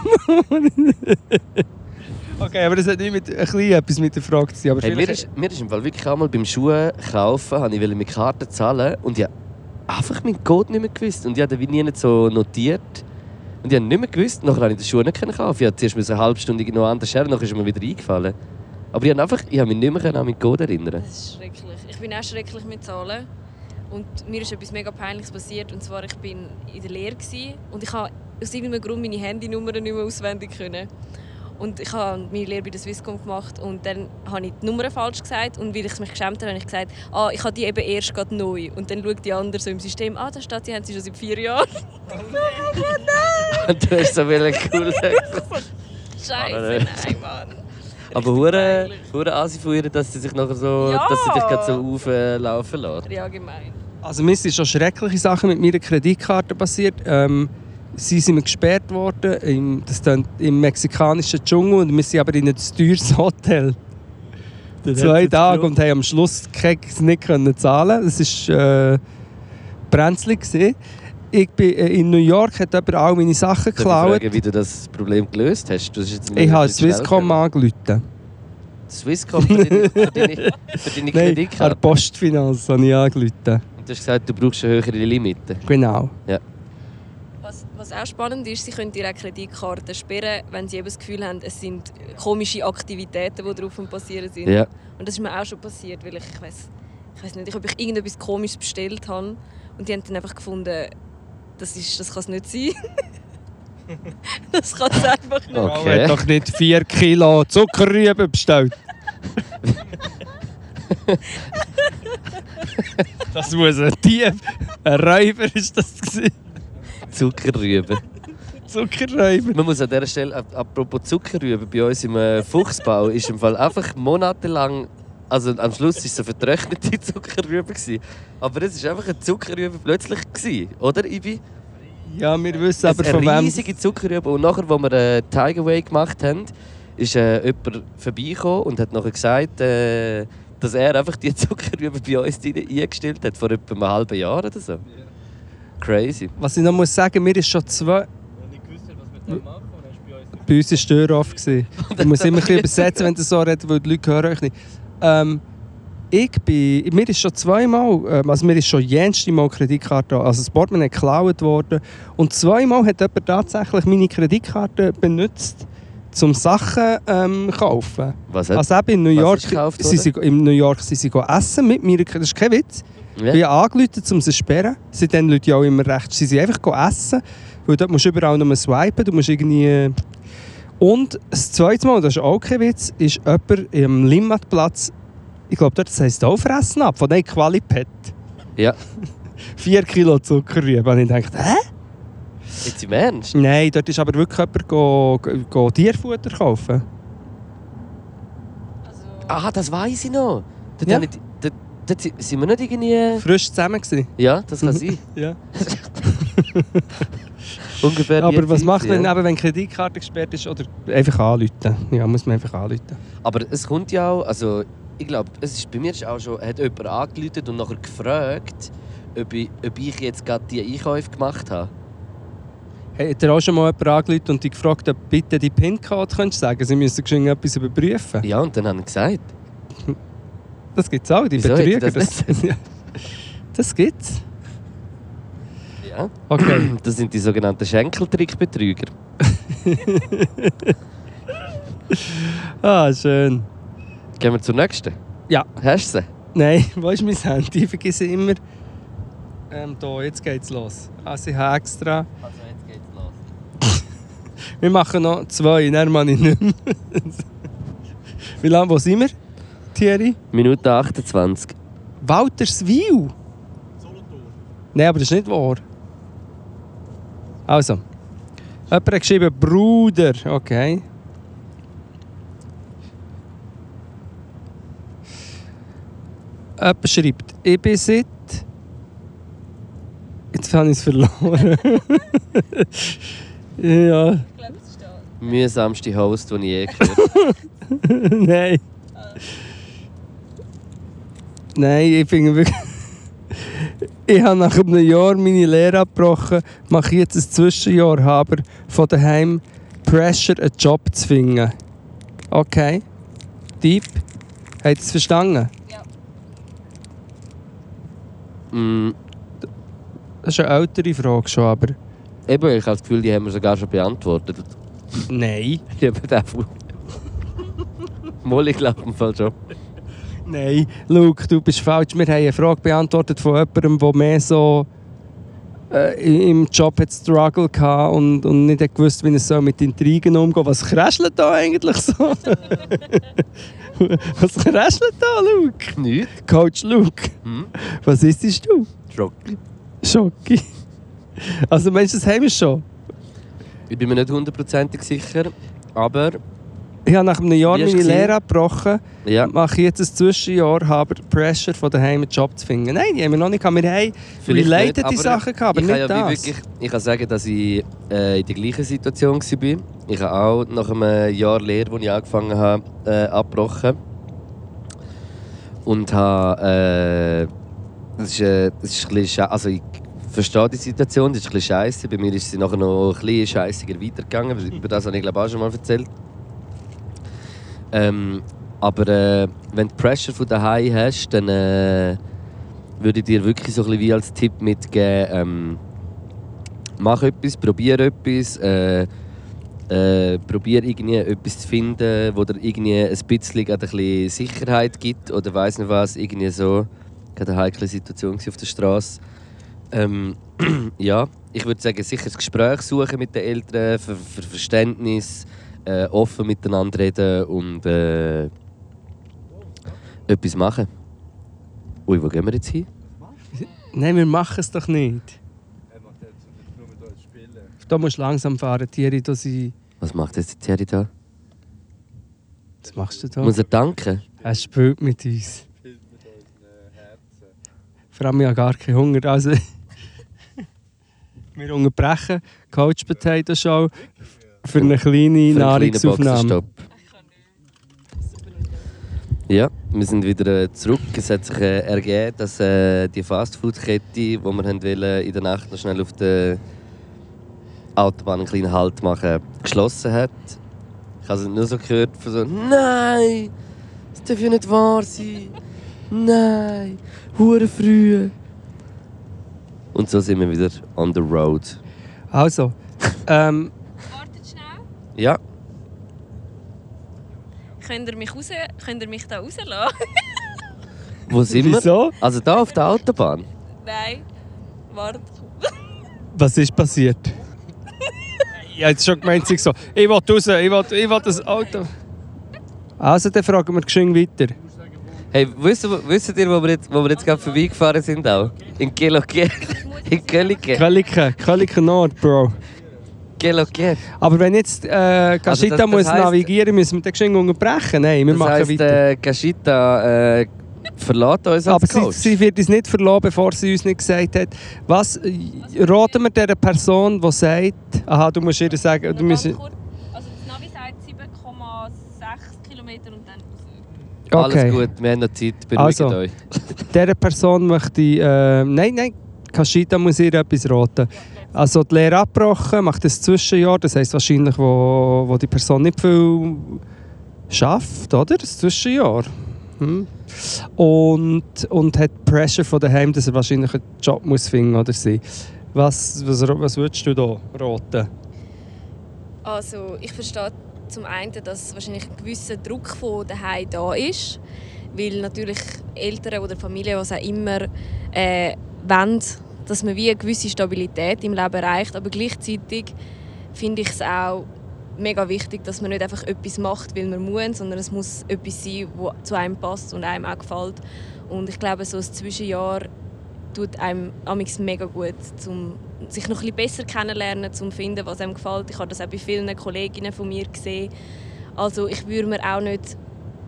Okay, aber das hat nicht mit, ein bisschen etwas mit der Frage zu tun. Aber Hey, mir, ist, mir ist im Fall wirklich einmal beim Schuhe kaufen, habe ich wollte mit Karte zahlen und ich habe einfach meinen Code nicht mehr gewusst. Und ich habe den wie nie nicht so notiert. Und ich habe nicht mehr gewusst, nachher habe ich die Schuhe nicht kaufen. Ich musste zuerst eine halbe Stunde noch anders her, nachher ist mir wieder eingefallen. Aber ich habe, einfach, ich habe mich nicht mehr an meinen Code erinnern. Das ist schrecklich. Ich bin auch schrecklich mit Zahlen. Und mir ist etwas mega Peinliches passiert. Und zwar, ich bin in der Lehre und ich habe aus irgendeinem Grund meine Handynummer nicht mehr auswendig können. Und ich habe meine Lehre bei der Swisscom gemacht und dann habe ich die Nummer falsch gesagt und weil ich mich geschämt habe, habe ich gesagt, ah, ich habe die eben erst gerade neu. Und dann schaut die andere so im System, ah, da steht, die haben sie schon seit vier Jahren. Oh nein! Und du hast so cool Scheiße, nein, Mann. Aber hure, hure Asi von ihr, dass sie sich nachher so, Ja. dass sie dich gerade so auflaufen lässt. Ja, gemein. Also mir sind schon schreckliche Sachen mit meiner Kreditkarte passiert. Ähm, sie sind gesperrt worden im, das klingt im mexikanischen Dschungel und wir sind aber in ein teures Hotel. Zwei Tage und haben am Schluss Keks nicht können zahlen. Das war äh, brenzlig. gewesen. Ich bin äh, in New York, hat jemand all meine Sachen Darf ich geklaut. fragen, wie du das Problem gelöst hast? Du hast jetzt Ich habe Swisscom angerufen. Swisscom für deine, für deine, für deine Nein, an Kreditkarte? Postfinanz habe ich angerufen. Und du hast gesagt, du brauchst eine höhere Limite. Genau. Was auch spannend ist, sie können ihre Kreditkarte sperren, wenn sie eben das Gefühl haben, es sind komische Aktivitäten, die drauf passieren sind. Ja. Und das ist mir auch schon passiert, weil ich, ich weiß ich weiß nicht, ob ich irgendetwas Komisches bestellt habe und die haben dann einfach gefunden, das, ist, das kann es nicht sein. das kann es einfach nicht. Oh, Okay. hat doch nicht 4 Kilo Zuckerrüben bestellt. das muss ein Dieb, ein Räuber ist das gewesen. Zuckerrüben. Zuckerräuber. Man muss an dieser Stelle, ap- apropos Zuckerrüben, bei uns im äh, Fuchsbau ist im Fall einfach monatelang, also am Schluss war es eine vertrocknete Zuckerrübe. Aber es war einfach eine Zuckerrübe plötzlich, gewesen, oder Ibi? Ja, wir wissen aber eine von wem. riesige Zuckerrübe. Und nachher, als wir äh, Tiger Away gemacht haben, ist äh, jemand vorbeigekommen und hat nachher gesagt, äh, dass er einfach die Zuckerrübe bei uns eingestellt hat, vor etwa einem halben Jahr oder so. Crazy. Was ich noch muss sagen, mir ist schon zwei. Wenn ich gewusst hätte, was wir da machen, bei uns war offen. gewesen. Ich muss immer ein bisschen übersetzen, wenn du so redest, weil die Leute hören euch nicht. Ähm, ich bin, mir ist schon zweimal, ähm, also mir ist schon jenste Mal Kreditkarte, also das Portemonnaie geklaut worden. Und zweimal hat jemand tatsächlich meine Kreditkarte benutzt, um Sachen ähm, zu kaufen. Was hat Also eben in New York, gekauft sie sind, in New York sind sie essen mit mir, das ist kein Witz. ja? Ich habe angerufen, um sie zu sperren. Sie sind Leute ja auch immer recht. Sie sind einfach essen, weil dort musst du überall nur swipen. Du musst irgendwie... Und das zweite Mal, das ist auch kein Witz, ist jemand am Limmatplatz, ich glaube, dort heisst auch fressen ab, von dem Qualipet. ja. 4 Kilo Zuckerrübe. Und ich dachte, hä? Jetzt im Ernst? Nein, dort ist aber wirklich jemand go, go, Tierfutter kaufen. Also, Ah, das weiß ich noch. Dort, Ja. ich, dort, dort si- sind wir nicht irgendwie... Frisch zusammen gewesen. Ja, das kann sein. Ja. Ungefähr Aber was macht man, ja. eben, wenn Kreditkarte gesperrt ist? Oder einfach anrufen. Ja, muss man einfach anrufen. Aber es kommt ja auch, also ich glaube, es ist bei mir ist auch schon, hat jemand angerufen und nachher gefragt, ob ich, ob ich jetzt gerade die Einkäufe gemacht habe. Hat dir auch schon mal jemand angerufen und dich gefragt, ob bitte die PIN-Code könntest sagen? Sie müssen geschwind etwas überprüfen. Ja, und dann haben sie gesagt, Das gibt es auch, die Wieso Betrüger. das Das, das gibt's. ja, Okay. das sind die sogenannten Schenkeltrickbetrüger. ah, schön. Gehen wir zur nächsten. Ja. Hast du sie? Nein, wo ist mein Handy? Ich vergesse immer. Ähm, da, jetzt geht's los. Also ich habe extra. Also. Wir machen noch zwei, dann mache ich nicht mehr. Wie lange, wo sind wir, Thierry? Minute 28. Walterswil? Nein, aber das ist nicht wahr. Also. Jemand hat geschrieben Bruder. Okay. Jemand schreibt, ich bin seit. Jetzt habe ich es verloren. ja, ich glaube, es ist da. Mühsamste Host, den ich je gehört habe. nein. Nein, ich finde wirklich. Ich habe nach einem Jahr meine Lehre abgebrochen, mache jetzt ein Zwischenjahr, aber von daheim Pressure, einen Job zu finden. Okay. Deep. Habt ihr es verstanden? Mm, Das ist eine ältere Frage schon, aber Eben, ich habe das Gefühl, die haben wir sogar schon beantwortet. Nein. Eben der Fu- Mal, ich glaube im Fall schon. Nein, Luke, du bist falsch. Wir haben eine Frage beantwortet von jemandem, der mehr so äh, im Job hat Struggle hatte und, und nicht hat gewusst, wie es so mit Intrigen umgeht. Was kräschelt da eigentlich so? Was kräschelt da, Luke? Nicht? Coach Luke, Hm? was isst du? Schock. Schocki. Also meinst du, das haben wir schon? Ich bin mir nicht hundertprozentig sicher, aber Ich habe nach einem Jahr meine gesehen? Lehre abgebrochen. ja, Mache ich jetzt ein Zwischenjahr, habe Pressure von daheim einen Job zu finden. Nein, die haben wir noch nicht gehabt. Wir haben Vielleicht related nicht, die Sachen gehabt, aber ich nicht kann ja das. wirklich, ich kann sagen, dass ich äh, in der gleichen Situation war. Ich habe auch nach einem Jahr Lehre, wo ich angefangen habe, äh, abgebrochen. Und habe. Äh, das ist, äh, das ist ein bisschen also ich verstehe die Situation, das ist ein bisschen scheiße. Bei mir ist sie nachher noch ein bisschen scheißiger weitergegangen. Über das habe ich glaube auch schon mal erzählt. Ähm, aber äh, wenn du Pressure von daheim hast, dann äh, würde ich dir wirklich so ein bisschen wie als Tipp mitgeben, ähm, mach etwas, probier etwas, äh, äh, probier irgendwie etwas zu finden, wo dir irgendwie ein bisschen, ein bisschen Sicherheit gibt oder weiß nicht was, irgendwie so. Gerade eine heikle Situation auf der Straße. Ähm, ja, ich würde sagen, sicher das Gespräch suchen mit den Eltern, für, für Verständnis, äh, offen miteinander reden und äh, etwas machen. Ui, wo gehen wir jetzt hin? Nein, wir machen es doch nicht. Da musst du langsam fahren, Thierry. Da sind... Was macht jetzt die Thierry da? Was machst du da? Muss er danken? Er spielt mit uns. Vor allem, ich habe gar keinen Hunger. Also, wir unterbrechen Coach Potato Show für eine kleine Für Nahrungsaufnahme. Ja, wir sind wieder äh, zurück. Es hat sich äh, ergeben, dass äh, die Fastfood-Kette, die wir haben wollen, in der Nacht noch schnell auf der Autobahn einen kleinen Halt machen, geschlossen hat. Ich habe es nur so gehört von so «Nein! Das darf ja nicht wahr sein! Nein! Hure früh!» Und so sind wir wieder on the road. Also, ähm, Wartet schnell. Ja, Könnt ihr mich, raus, könnt ihr mich da rauslassen? wo sind wir? wieso? Also da auf der Autobahn? Nein. Warte. Was ist passiert? ich habe jetzt schon gemeint, ich so, ich will raus, ich will, ich will das Auto. Also, dann fragen wir geschwind weiter. Hey, wisst, ihr- wisst ihr, wo wir jetzt, wo wir jetzt gerade vorbeigefahren sind auch? In Geloke. In Gelike. Kölliken, Kölliken Nord, Bro. Geloke. Aber wenn jetzt äh, Gashita Also muss heisst- navigieren, müssen wir den geschwind unterbrechen? Nein, wir Das machen heisst, weiter. äh, Gashita äh, verlässt uns als Aber sie, Coach. sie wird uns nicht verlassen, bevor sie uns nicht gesagt hat. Was äh, raten wir dieser Person, die sagt, aha, du musst ihr sagen, du musst, Also das Navi sagt 7,6 Kilometer und dann okay. Alles gut, wir haben noch Zeit, beruhigt Also. euch. Dieser Person möchte ich, äh, nein, nein, Kashita muss ihr etwas raten. Also die Lehre abgebrochen, macht ein Zwischenjahr, das heisst wahrscheinlich, wo, wo die Person nicht viel schafft, oder? Das Zwischenjahr. Hm. Und, und hat Pressure von daheim, dass er wahrscheinlich einen Job muss finden oder sie. Was, was, was würdest du da raten? Also ich verstehe zum einen, dass wahrscheinlich ein gewisser Druck von daheim da ist, weil natürlich Eltern oder Familien, was auch immer, äh, wollen, dass man wie eine gewisse Stabilität im Leben erreicht, aber gleichzeitig finde ich es auch mega wichtig, dass man nicht einfach etwas macht, weil man muss, sondern es muss etwas sein, das zu einem passt und einem auch gefällt. Und ich glaube, so ein Zwischenjahr tut einem mega gut, um sich noch ein besser kennenlernen, um zu finden, was einem gefällt. Ich habe das auch bei vielen Kolleginnen von mir gesehen. Also ich würde mir auch nicht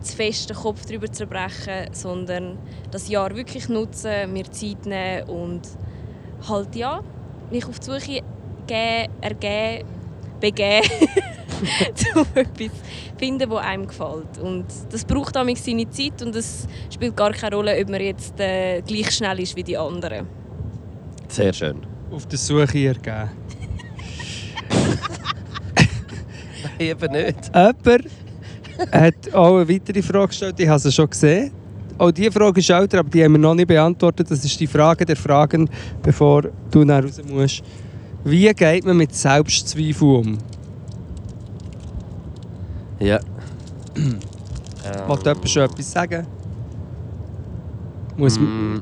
zu fest den Kopf darüber zerbrechen, sondern das Jahr wirklich nutzen, mir Zeit nehmen und halt ja, mich auf die Suche geben, ergeben, begeben, um etwas zu finden, was einem gefällt. Und das braucht amigs seine Zeit und es spielt gar keine Rolle, ob man jetzt äh, gleich schnell ist wie die anderen. Sehr schön. Auf der Suche ergeben. Eben nicht. Jemand hat auch eine weitere Frage gestellt, ich habe sie schon gesehen. Auch diese Frage ist älter, aber die haben wir noch nicht beantwortet. Das ist die Frage der Fragen, bevor du nach raus musst. Wie geht man mit Selbstzweifel um? Ja. Wollt jemand schon etwas sagen? Muss, Mm,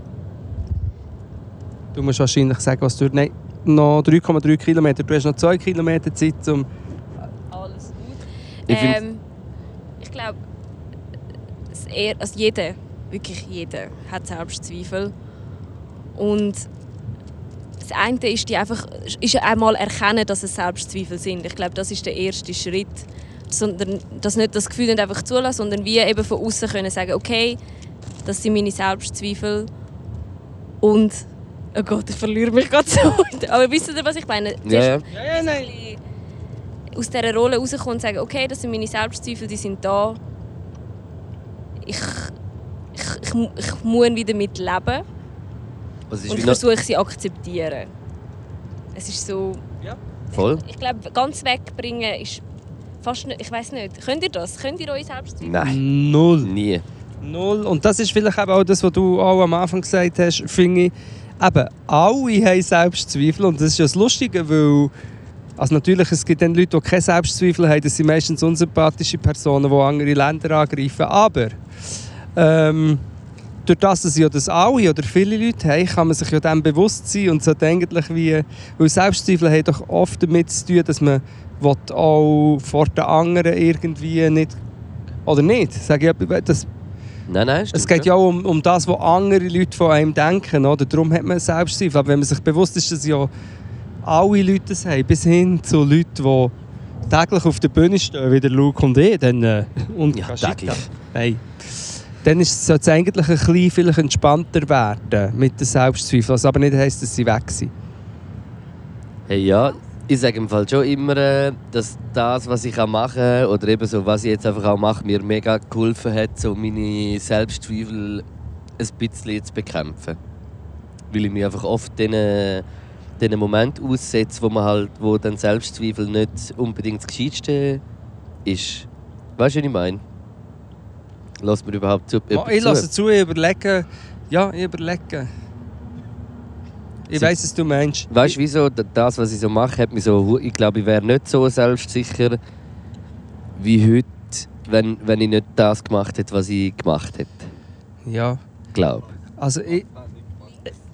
Du musst wahrscheinlich sagen, was du... Nein, noch 3,3 Kilometer. Du hast noch 2 Kilometer Zeit, um... Alles gut. Ich ähm, ich glaube, also jeder, wirklich jeder, hat Selbstzweifel. Und das eine ist, die einfach, ist einmal erkennen, dass es Selbstzweifel sind. Ich glaube, das ist der erste Schritt. Sondern, dass nicht das Gefühl nicht einfach zulassen, sondern wie eben von außen können sagen, okay, das sind meine Selbstzweifel. Und, oh Gott, ich verliere mich gerade so. Aber wisst ihr, was ich meine? Ja, ja. Ja, ja, nein. aus dieser Rolle rauskommen und sagen, okay, das sind meine Selbstzweifel, die sind da. Ich, ich, ich, ich muss wieder damit leben ist und ich versuche sie akzeptieren. Es ist so, voll? ich glaube, ganz wegbringen ist fast nicht, ich weiß nicht. Könnt ihr das? Könnt ihr eure Selbstzweifel? Nein, Null. nie. Null. Und das ist vielleicht eben auch das, was du auch am Anfang gesagt hast, finde ich. Eben, alle haben Selbstzweifel und das ist ja das Lustige, weil also natürlich, es gibt dann Leute, die keine Selbstzweifel haben, das sind meistens unsympathische Personen, die andere Länder angreifen, aber ähm, durch das, dass ja das alle oder viele Leute haben, kann man sich ja dem bewusst sein und sollte eigentlich wie, weil Selbstzweifel haben doch oft damit zu tun, dass man will auch vor den anderen irgendwie nicht, oder nicht, sage ich, das, Nein, nein, es stimmt geht ja auch um, um das, was andere Leute von einem denken. Oder? Darum hat man Selbstzweifel. Aber wenn man sich bewusst ist, dass ja alle Leute das haben, bis hin zu Leuten, die täglich auf der Bühne stehen, wie der Luke und ich, dann, äh, und Ja, täglich. Nein. Dann ist, sollte es eigentlich ein bisschen vielleicht entspannter werden mit den Selbstzweifeln. Was aber nicht heisst, dass sie weg sind. Hey, ja, ich sage im Fall schon immer, äh, dass das, was ich mache, oder eben so, was ich jetzt einfach auch mache, mir mega geholfen hat, so meine Selbstzweifel ein bisschen zu bekämpfen. Weil ich mich einfach oft diesen, diesen Moment aussetze, wo, man halt, wo dann Selbstzweifel nicht unbedingt das Gescheiteste ist. Weißt du, was ich meine? Lass mir überhaupt zu. Ich lasse zu, ich überlege. Ja, ich überlege. Ich Sie- weiss, was du meinst. Weißt du, wieso? Das, was ich so mache, hat mich so. Ich glaube, ich wäre nicht so selbstsicher wie heute, wenn, wenn ich nicht das gemacht hätte, was ich gemacht hätte. Ja. Glaube. Also ich...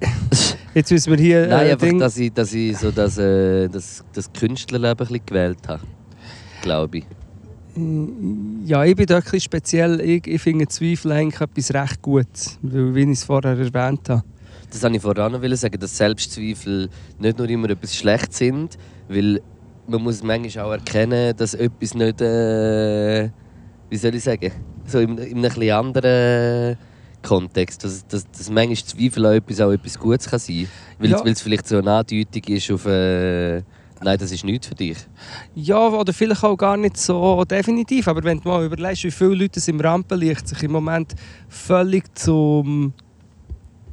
Jetzt müssen wir hier... Nein, äh, einfach, Ding- dass ich, dass ich so das, äh, das, das Künstlerleben ein bisschen gewählt habe. Glaube ich. Ja, ich bin da ein bisschen speziell. Ich, ich finde Zweifel eigentlich etwas recht Gutes, weil, wie ich es vorher erwähnt habe. Das wollte ich voran noch sagen, dass Selbstzweifel nicht nur immer etwas Schlechtes sind, weil man muss manchmal auch erkennen, dass etwas nicht, äh, wie soll ich sagen, so in, in einem etwas anderen Kontext, dass, dass, dass manchmal Zweifel an etwas auch etwas Gutes kann sein kann, weil, Ja. es- weil es vielleicht so eine Andeutung ist auf, äh, nein, das ist nichts für dich. Ja, oder vielleicht auch gar nicht so definitiv. Aber wenn du mal überlegst, wie viele Leute es im Rampenlicht sich im Moment völlig zum,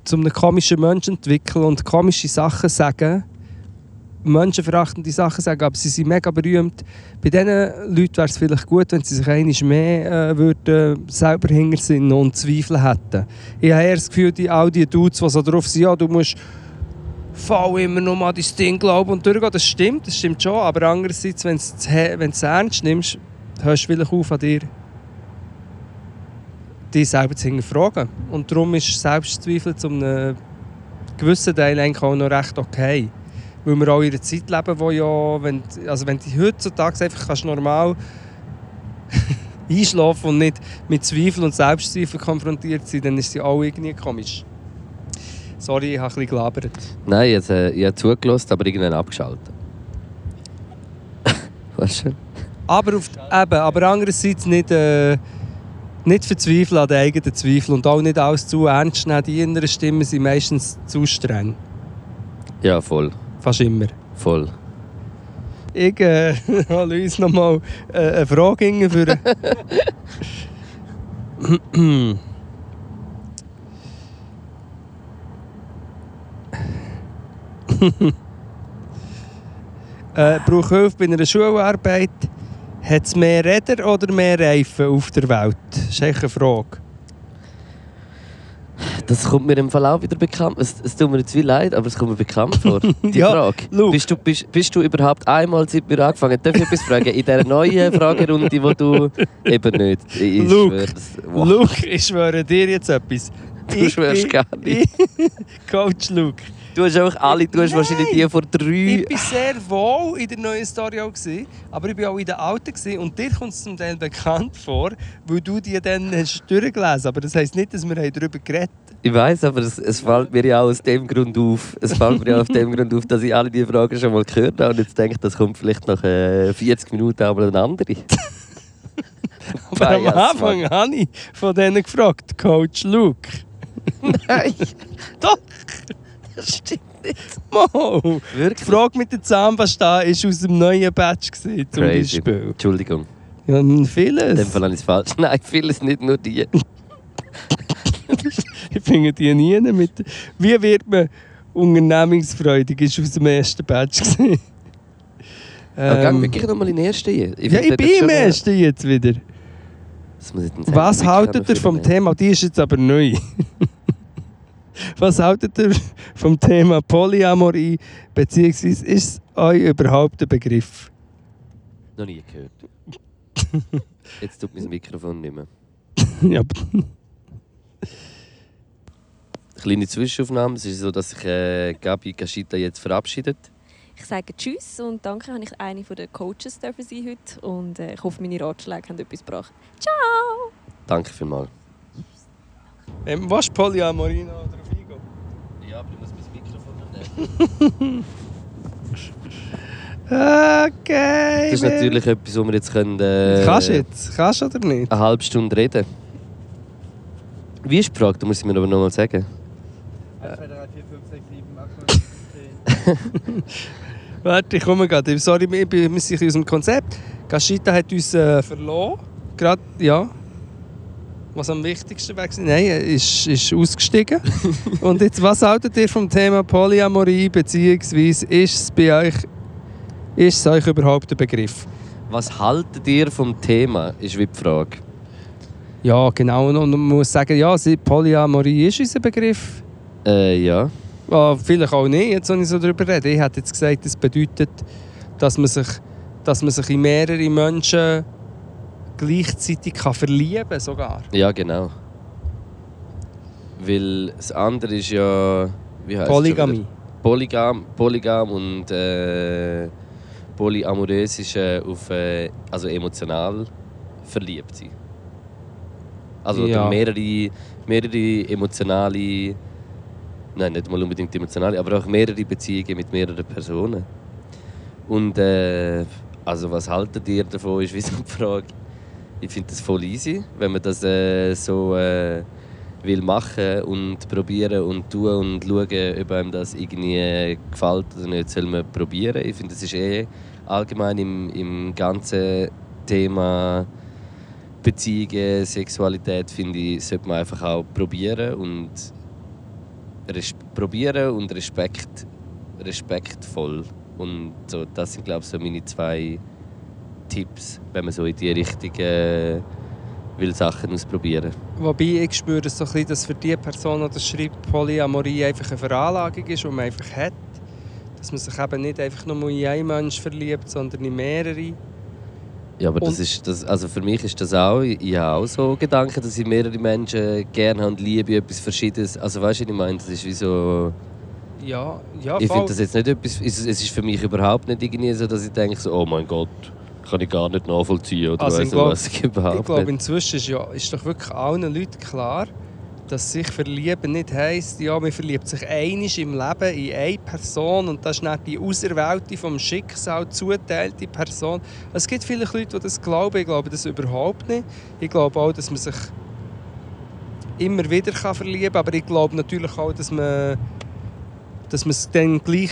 zum einem komischen Menschen entwickeln und komische Sachen sagen, menschenverachtende Sachen sagen, aber sie sind mega berühmt. Bei diesen Leuten wäre es vielleicht gut, wenn sie sich einmal mehr äh, würden, selber hintersinnen und Zweifel hätten. Ich habe eher das Gefühl, die, all die Dudes, die so drauf sind, ja, du musst voll immer nur an dein Ding glauben und durchgehen. Das stimmt, das stimmt schon. Aber andererseits, wenn du es ernst nimmst, hörst du vielleicht auf an dir, dich selber zu hinterfragen. Und darum ist Selbstzweifel zu einem gewissen Teil eigentlich auch noch recht okay. Weil wir auch in einer Zeit leben, wo ja, wenn, also wenn du heutzutage einfach kannst normal einschlafen und nicht mit Zweifel und Selbstzweifel konfrontiert sein, dann ist sie auch irgendwie komisch. Sorry, ich habe ein bisschen gelabert. Nein, jetzt, äh, ich habe zugelassen, aber irgendwann abgeschaltet. weißt du? Aber, auf, eben, aber andererseits nicht, äh, nicht verzweifeln an den eigenen Zweifeln und auch nicht alles zu ernst nehmen. Die inneren Stimmen sind meistens zu streng. Ja, voll. Fast immer. Voll. Ich äh, habe uns noch mal äh, eine Frage hingeführt. äh, brauche Hilfe bei einer Schularbeit. Hat es mehr Räder oder mehr Reifen auf der Welt? Das ist eigentlich eine Frage. Das kommt mir im Fall auch wieder bekannt. Es, es tut mir jetzt wie leid, aber es kommt mir bekannt vor. Die Ja, Frage. Luke. Bist du, bist, bist du überhaupt einmal, seit wir angefangen darf ich etwas fragen? In dieser neuen Fragerunde, wo du eben nicht. Ich Luke, wow. Luke, ich schwöre dir jetzt etwas. Du schwörst bin- gar nicht. Coach Luke. Du hast einfach alle, du hast wahrscheinlich die vor drei. Ich war sehr wohl in der neuen Story auch, gewesen, aber ich war auch in der alten. Gewesen, und dir kommt es zum Teil bekannt vor, weil du die dann hast durchgelesen Aber das heisst nicht, dass wir haben darüber geredet Ich weiß, aber es, es fällt mir ja auch aus dem Grund auf. Es fällt mir ja auf dem Grund auf, dass ich alle diese Fragen schon mal gehört habe und jetzt denke, das kommt vielleicht nach äh, 40 Minuten auch mal eine andere. Aber am Anfang habe ich von denen gefragt, Coach Luke. Nein, Doch, das stimmt nicht. Mo. Die Wirklich? Frage mit der Zahnpasta war aus dem neuen Batch, gewesen, zum Crazy. Beispiel. Entschuldigung, Ja, in dem vieles. Fall habe ich es falsch. Nein, vieles nicht nur die. Ich finde die nie mit. Wie wird man unternehmungsfreudig? Ist aus dem ersten Batch. gewesen. Ähm, Ähm, wirklich nochmal in den ersten hier. ja, ich bin im ersten jetzt wieder. Was haltet ihr vom. Thema? Die ist jetzt aber neu. Was haltet ihr vom Thema Polyamorie? Beziehungsweise ist es euch überhaupt ein Begriff? Noch nie gehört. Jetzt tut mein Mikrofon nicht mehr. ja, Kleine Zwischenaufnahme. Es ist so, dass sich äh, Gabi Gashita jetzt verabschiedet. Ich sage Tschüss und danke, habe ich eine der Coaches dürfen sein heute und äh, ich hoffe, meine Ratschläge haben etwas gebracht. Ciao! Danke vielmals. ähm, was Polyamorie noch aber du musst mein Mikrofon. Okay. Das ist natürlich etwas, wo wir jetzt können, äh, Kannst du jetzt? Kannst du oder nicht? eine halbe Stunde reden Wie ist die Frage? Du musst sie mir aber nochmal sagen. 1, 2, 3, 4, 5, 6, 7, 8, 9, 10. Warte, ich komme gerade. Sorry, wir sind ein bisschen aus dem Konzept. Gashita hat uns äh, verloren. Gerade, ja. Was am wichtigsten war. Nein, ist, ist ausgestiegen. Und jetzt, was haltet ihr vom Thema Polyamorie? Beziehungsweise ist es bei euch, ist es euch überhaupt ein Begriff? Was haltet ihr vom Thema, ist wie die Frage. Ja, genau. Und man muss sagen, ja, Polyamorie ist unser Begriff. Äh, ja. Ja, vielleicht auch nicht, jetzt, wenn ich so darüber rede. Ich hätte jetzt gesagt, das bedeutet, dass man sich, dass man sich in mehrere Menschen gleichzeitig kann verlieben kann. Sogar. Ja, genau. Weil das andere ist ja... Wie Polygamie. Polygam, Polygam und äh, Polyamorös ist äh, auf äh, also emotional verliebt sein. Also Ja. mehrere, mehrere emotionale, nein nicht mal unbedingt emotionale, aber auch mehrere Beziehungen mit mehreren Personen. Und äh, also was haltet ihr davon, ist wie so die Frage. Ich finde das voll easy, wenn man das äh, so äh, will machen und probieren und tun und schauen, ob einem das irgendwie äh, gefällt oder nicht, soll man probieren. Ich finde, das ist eh allgemein im, im ganzen Thema Beziehungen, Sexualität, finde ich, sollte man einfach auch probieren und probieren und Respekt, respektvoll. Und so, das sind, glaube ich, so meine zwei Tipps, wenn man so in die Richtung äh, will Sachen ausprobieren. Wobei ich spüre so ein bisschen, dass für die Person, die das schreibt, Polyamorie einfach eine Veranlagung ist, die man einfach hat. Dass man sich eben nicht einfach nur in einen Menschen verliebt, sondern in mehrere. Ja, aber das ist, das, also für mich ist das auch, ich, habe auch so Gedanken, dass ich mehrere Menschen gerne habe und liebe, etwas Verschiedenes. Also weißt du, ich meine, das ist wie so... Ja, ja, Ich finde das jetzt nicht etwas, es es ist für mich überhaupt nicht irgendwie so, dass ich denke so, oh mein Gott, kann ich gar nicht nachvollziehen oder Also weiss glaub- was, ich überhaupt Ich glaube, inzwischen ist, ja, ist doch wirklich allen Leuten klar, dass sich verlieben nicht heisst, ja, man verliebt sich einig im Leben in eine Person und das ist nicht die auserwählte, vom Schicksal zuteilte Person. Es gibt viele Leute, die das glauben. Ich glaube das überhaupt nicht. Ich glaube auch, dass man sich immer wieder kann verlieben kann, aber ich glaube natürlich auch, dass man, dass man es dann gleich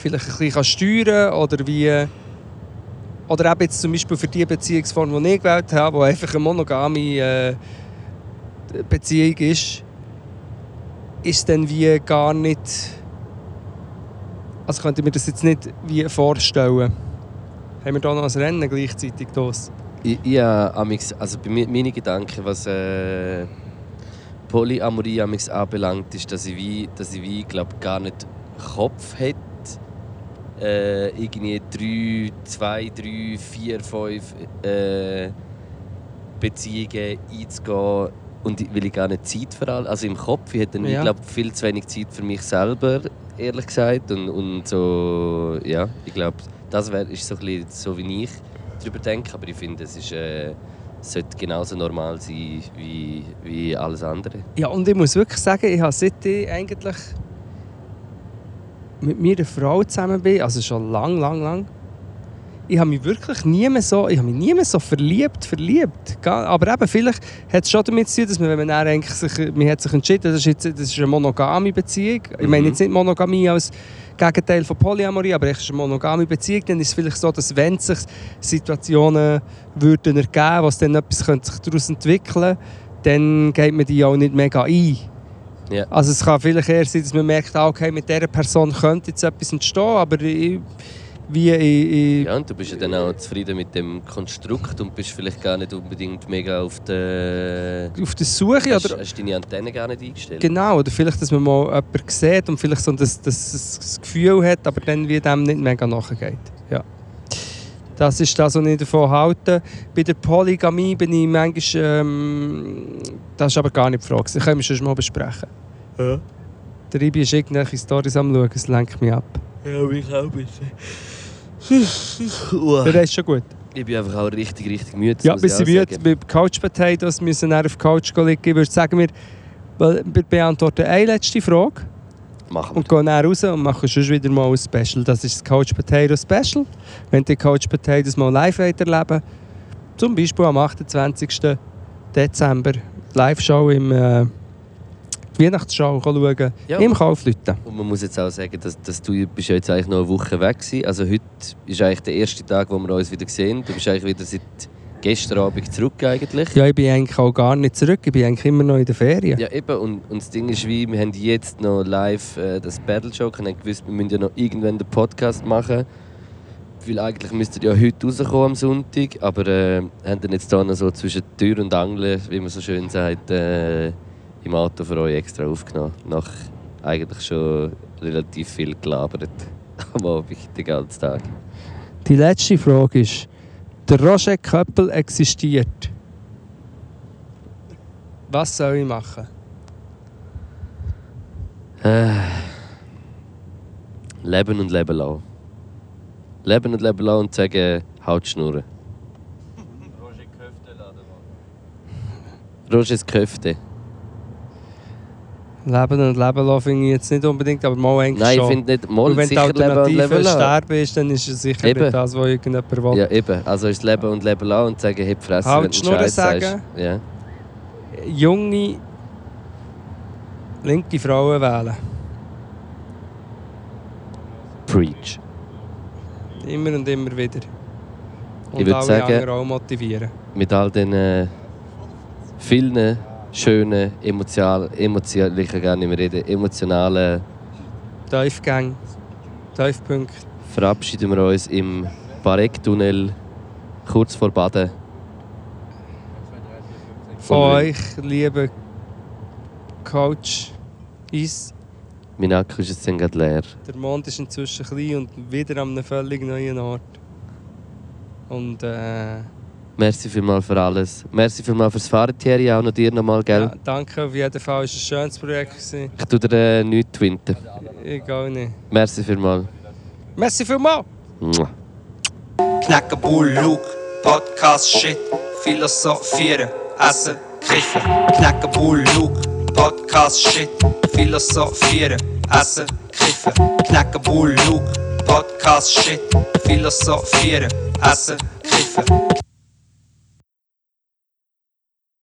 vielleicht ein bisschen steuern kann oder wie oder eben jetzt zum Beispiel für die Beziehungsform, die ich gewählt habe, die einfach eine monogame äh, Beziehung ist, ist dann wie gar nicht. Also könnte ich mir das jetzt nicht wie vorstellen. Haben wir da noch ein Rennen gleichzeitig habe amix- also bei mir, meine Gedanken, was, äh, Polyamorie anbelangt, ist, dass ich wie, dass ich wie glaub, gar nicht Kopf hätte, äh, irgendwie drei, zwei, drei, vier, fünf äh, Beziehungen einzugehen und weil ich gar nicht Zeit für alle, also im Kopf, ich hätte dann, Ja. ich glaube viel zu wenig Zeit für mich selber, ehrlich gesagt und, und so, ja, ich glaube, das wär, ist so, ein bisschen so wie ich darüber denke, aber ich finde, es ist, äh, sollte genauso normal sein wie, wie alles andere. Ja, und ich muss wirklich sagen, ich habe seit ich eigentlich mit meiner Frau zusammen bin, also schon lang, lang, lang, ich habe mich wirklich nie mehr so, ich habe mich nie mehr so verliebt, verliebt. Aber eben, vielleicht hat es schon damit zu tun, dass man, wenn man dann eigentlich sich, man hat sich entschieden, das ist, jetzt, das ist eine monogame Beziehung. Ich meine Mhm. jetzt nicht Monogamie als Gegenteil von Polyamorie, aber es ist eine monogame Beziehung, dann ist es vielleicht so, dass wenn sich Situationen würden ergeben, was dann etwas könnte sich daraus entwickeln, dann geht man die auch nicht mega ein. Ja. Also es kann vielleicht eher sein, dass man merkt, ah, okay, mit dieser Person könnte jetzt etwas entstehen, aber ich, wie ich, ich Ja, und du bist ja dann auch zufrieden mit dem Konstrukt und bist vielleicht gar nicht unbedingt mega auf der... auf der Suche Hast, oder hast deine Antenne gar nicht eingestellt? genau oder vielleicht, dass man mal jemanden sieht und vielleicht so das, das, das Gefühl hat, aber dann wie dem nicht mega nachgeht. Ja. Das ist das, was ich davon halte. Bei der Polygamie bin ich manchmal... Ähm, das ist aber gar nicht die Frage. Das können wir schon mal besprechen. Ja. Der Ibi ist irgendwelche Storys am schauen, es lenkt mich ab. Ja, mich auch ein bisschen. Der ist schon gut. Ich bin einfach auch richtig, richtig müde. Ja, wir sind auch müde. sagen. Bei Couch Potatoes müssen wir auf der Couch liegen. Ich würde sagen, wir, beantworten eine letzte Frage Machen wir. und gehen dann raus und machen sonst wieder mal ein Special. Das ist das Couch Potato Special. Wenn die Couch Potatoes mal live erleben zum Beispiel am 28. Dezember, Live-Show im äh, die Weihnachtsshow schauen, Ja. im Kaufleuten. Und man muss jetzt auch sagen, dass, dass du bist ja jetzt eigentlich noch eine Woche weg bist. Also heute ist eigentlich der erste Tag, wo wir uns wieder sehen. Du bist eigentlich wieder seit gestern Abend zurück eigentlich. Ja, ich bin eigentlich auch gar nicht zurück. Ich bin eigentlich immer noch in der Ferien. Ja, eben. Und, und das Ding ist wie, wir haben jetzt noch live äh, das Battle Show. Wir haben gewusst, wir müssen ja noch irgendwann den Podcast machen. Weil eigentlich müsste ja heute rauskommen am Sonntag. Aber äh, haben dann jetzt hier noch so zwischen Tür und Angel, wie man so schön sagt, äh, im Auto für euch extra aufgenommen. Nach eigentlich schon relativ viel gelabert. Am Abend, den ganzen Tag. Die letzte Frage ist, der Roger Köppel existiert. Was soll ich machen? Äh, leben und leben lassen. Leben und leben lassen und sagen, haut Schnurren. Roger Köfte laden Rogers Köfte. Leben und Leben lassen finde ich jetzt nicht unbedingt, aber mal eigentlich Nein, ich schon. finde nicht, Und mal wenn die sicher leben und Alternative leben lassen. sterben ist, dann ist es sicher Eben. nicht das, was irgendjemand will. Ja, eben. Also ist Leben und leben lassen und sagen, heb Fresse, Halt wenn du die Schnurren sagen. Ja. Junge, linke Frauen wählen. Preach. Immer und immer wieder. Und Ich würd alle sagen- auch motivieren. Mit all den äh, vielen schönen, emotional, emotional, ich kann gar nicht mehr reden, emotionalen Tiefgang, Tiefpunkt. verabschieden wir uns im Bareck-Tunnel kurz vor Baden. Von euch, liebe Coach Is. Mein Akku ist jetzt gerade leer. Der Mond ist inzwischen klein und wieder an einem völlig neuen Ort. Und äh, Merci vielmals für alles. Merci vielmals fürs Fahren, Thierry, auch noch dir nochmal, gell? ja, danke auf jeden Fall. Es war ein schönes Projekt. gewesen. Ich tue dir äh, nichts twinten. Egal nicht. Merci vielmals. Merci vielmals! Knacken Bull, Luke, Podcast, Shit, Philosophieren, Essen, Kiffen. Knacken Bull, Luke, Podcast, Shit, Philosophieren, Essen, Kiffen. Knacken Bull, Luke, Podcast, Shit, Philosophieren, Essen, Kiffen.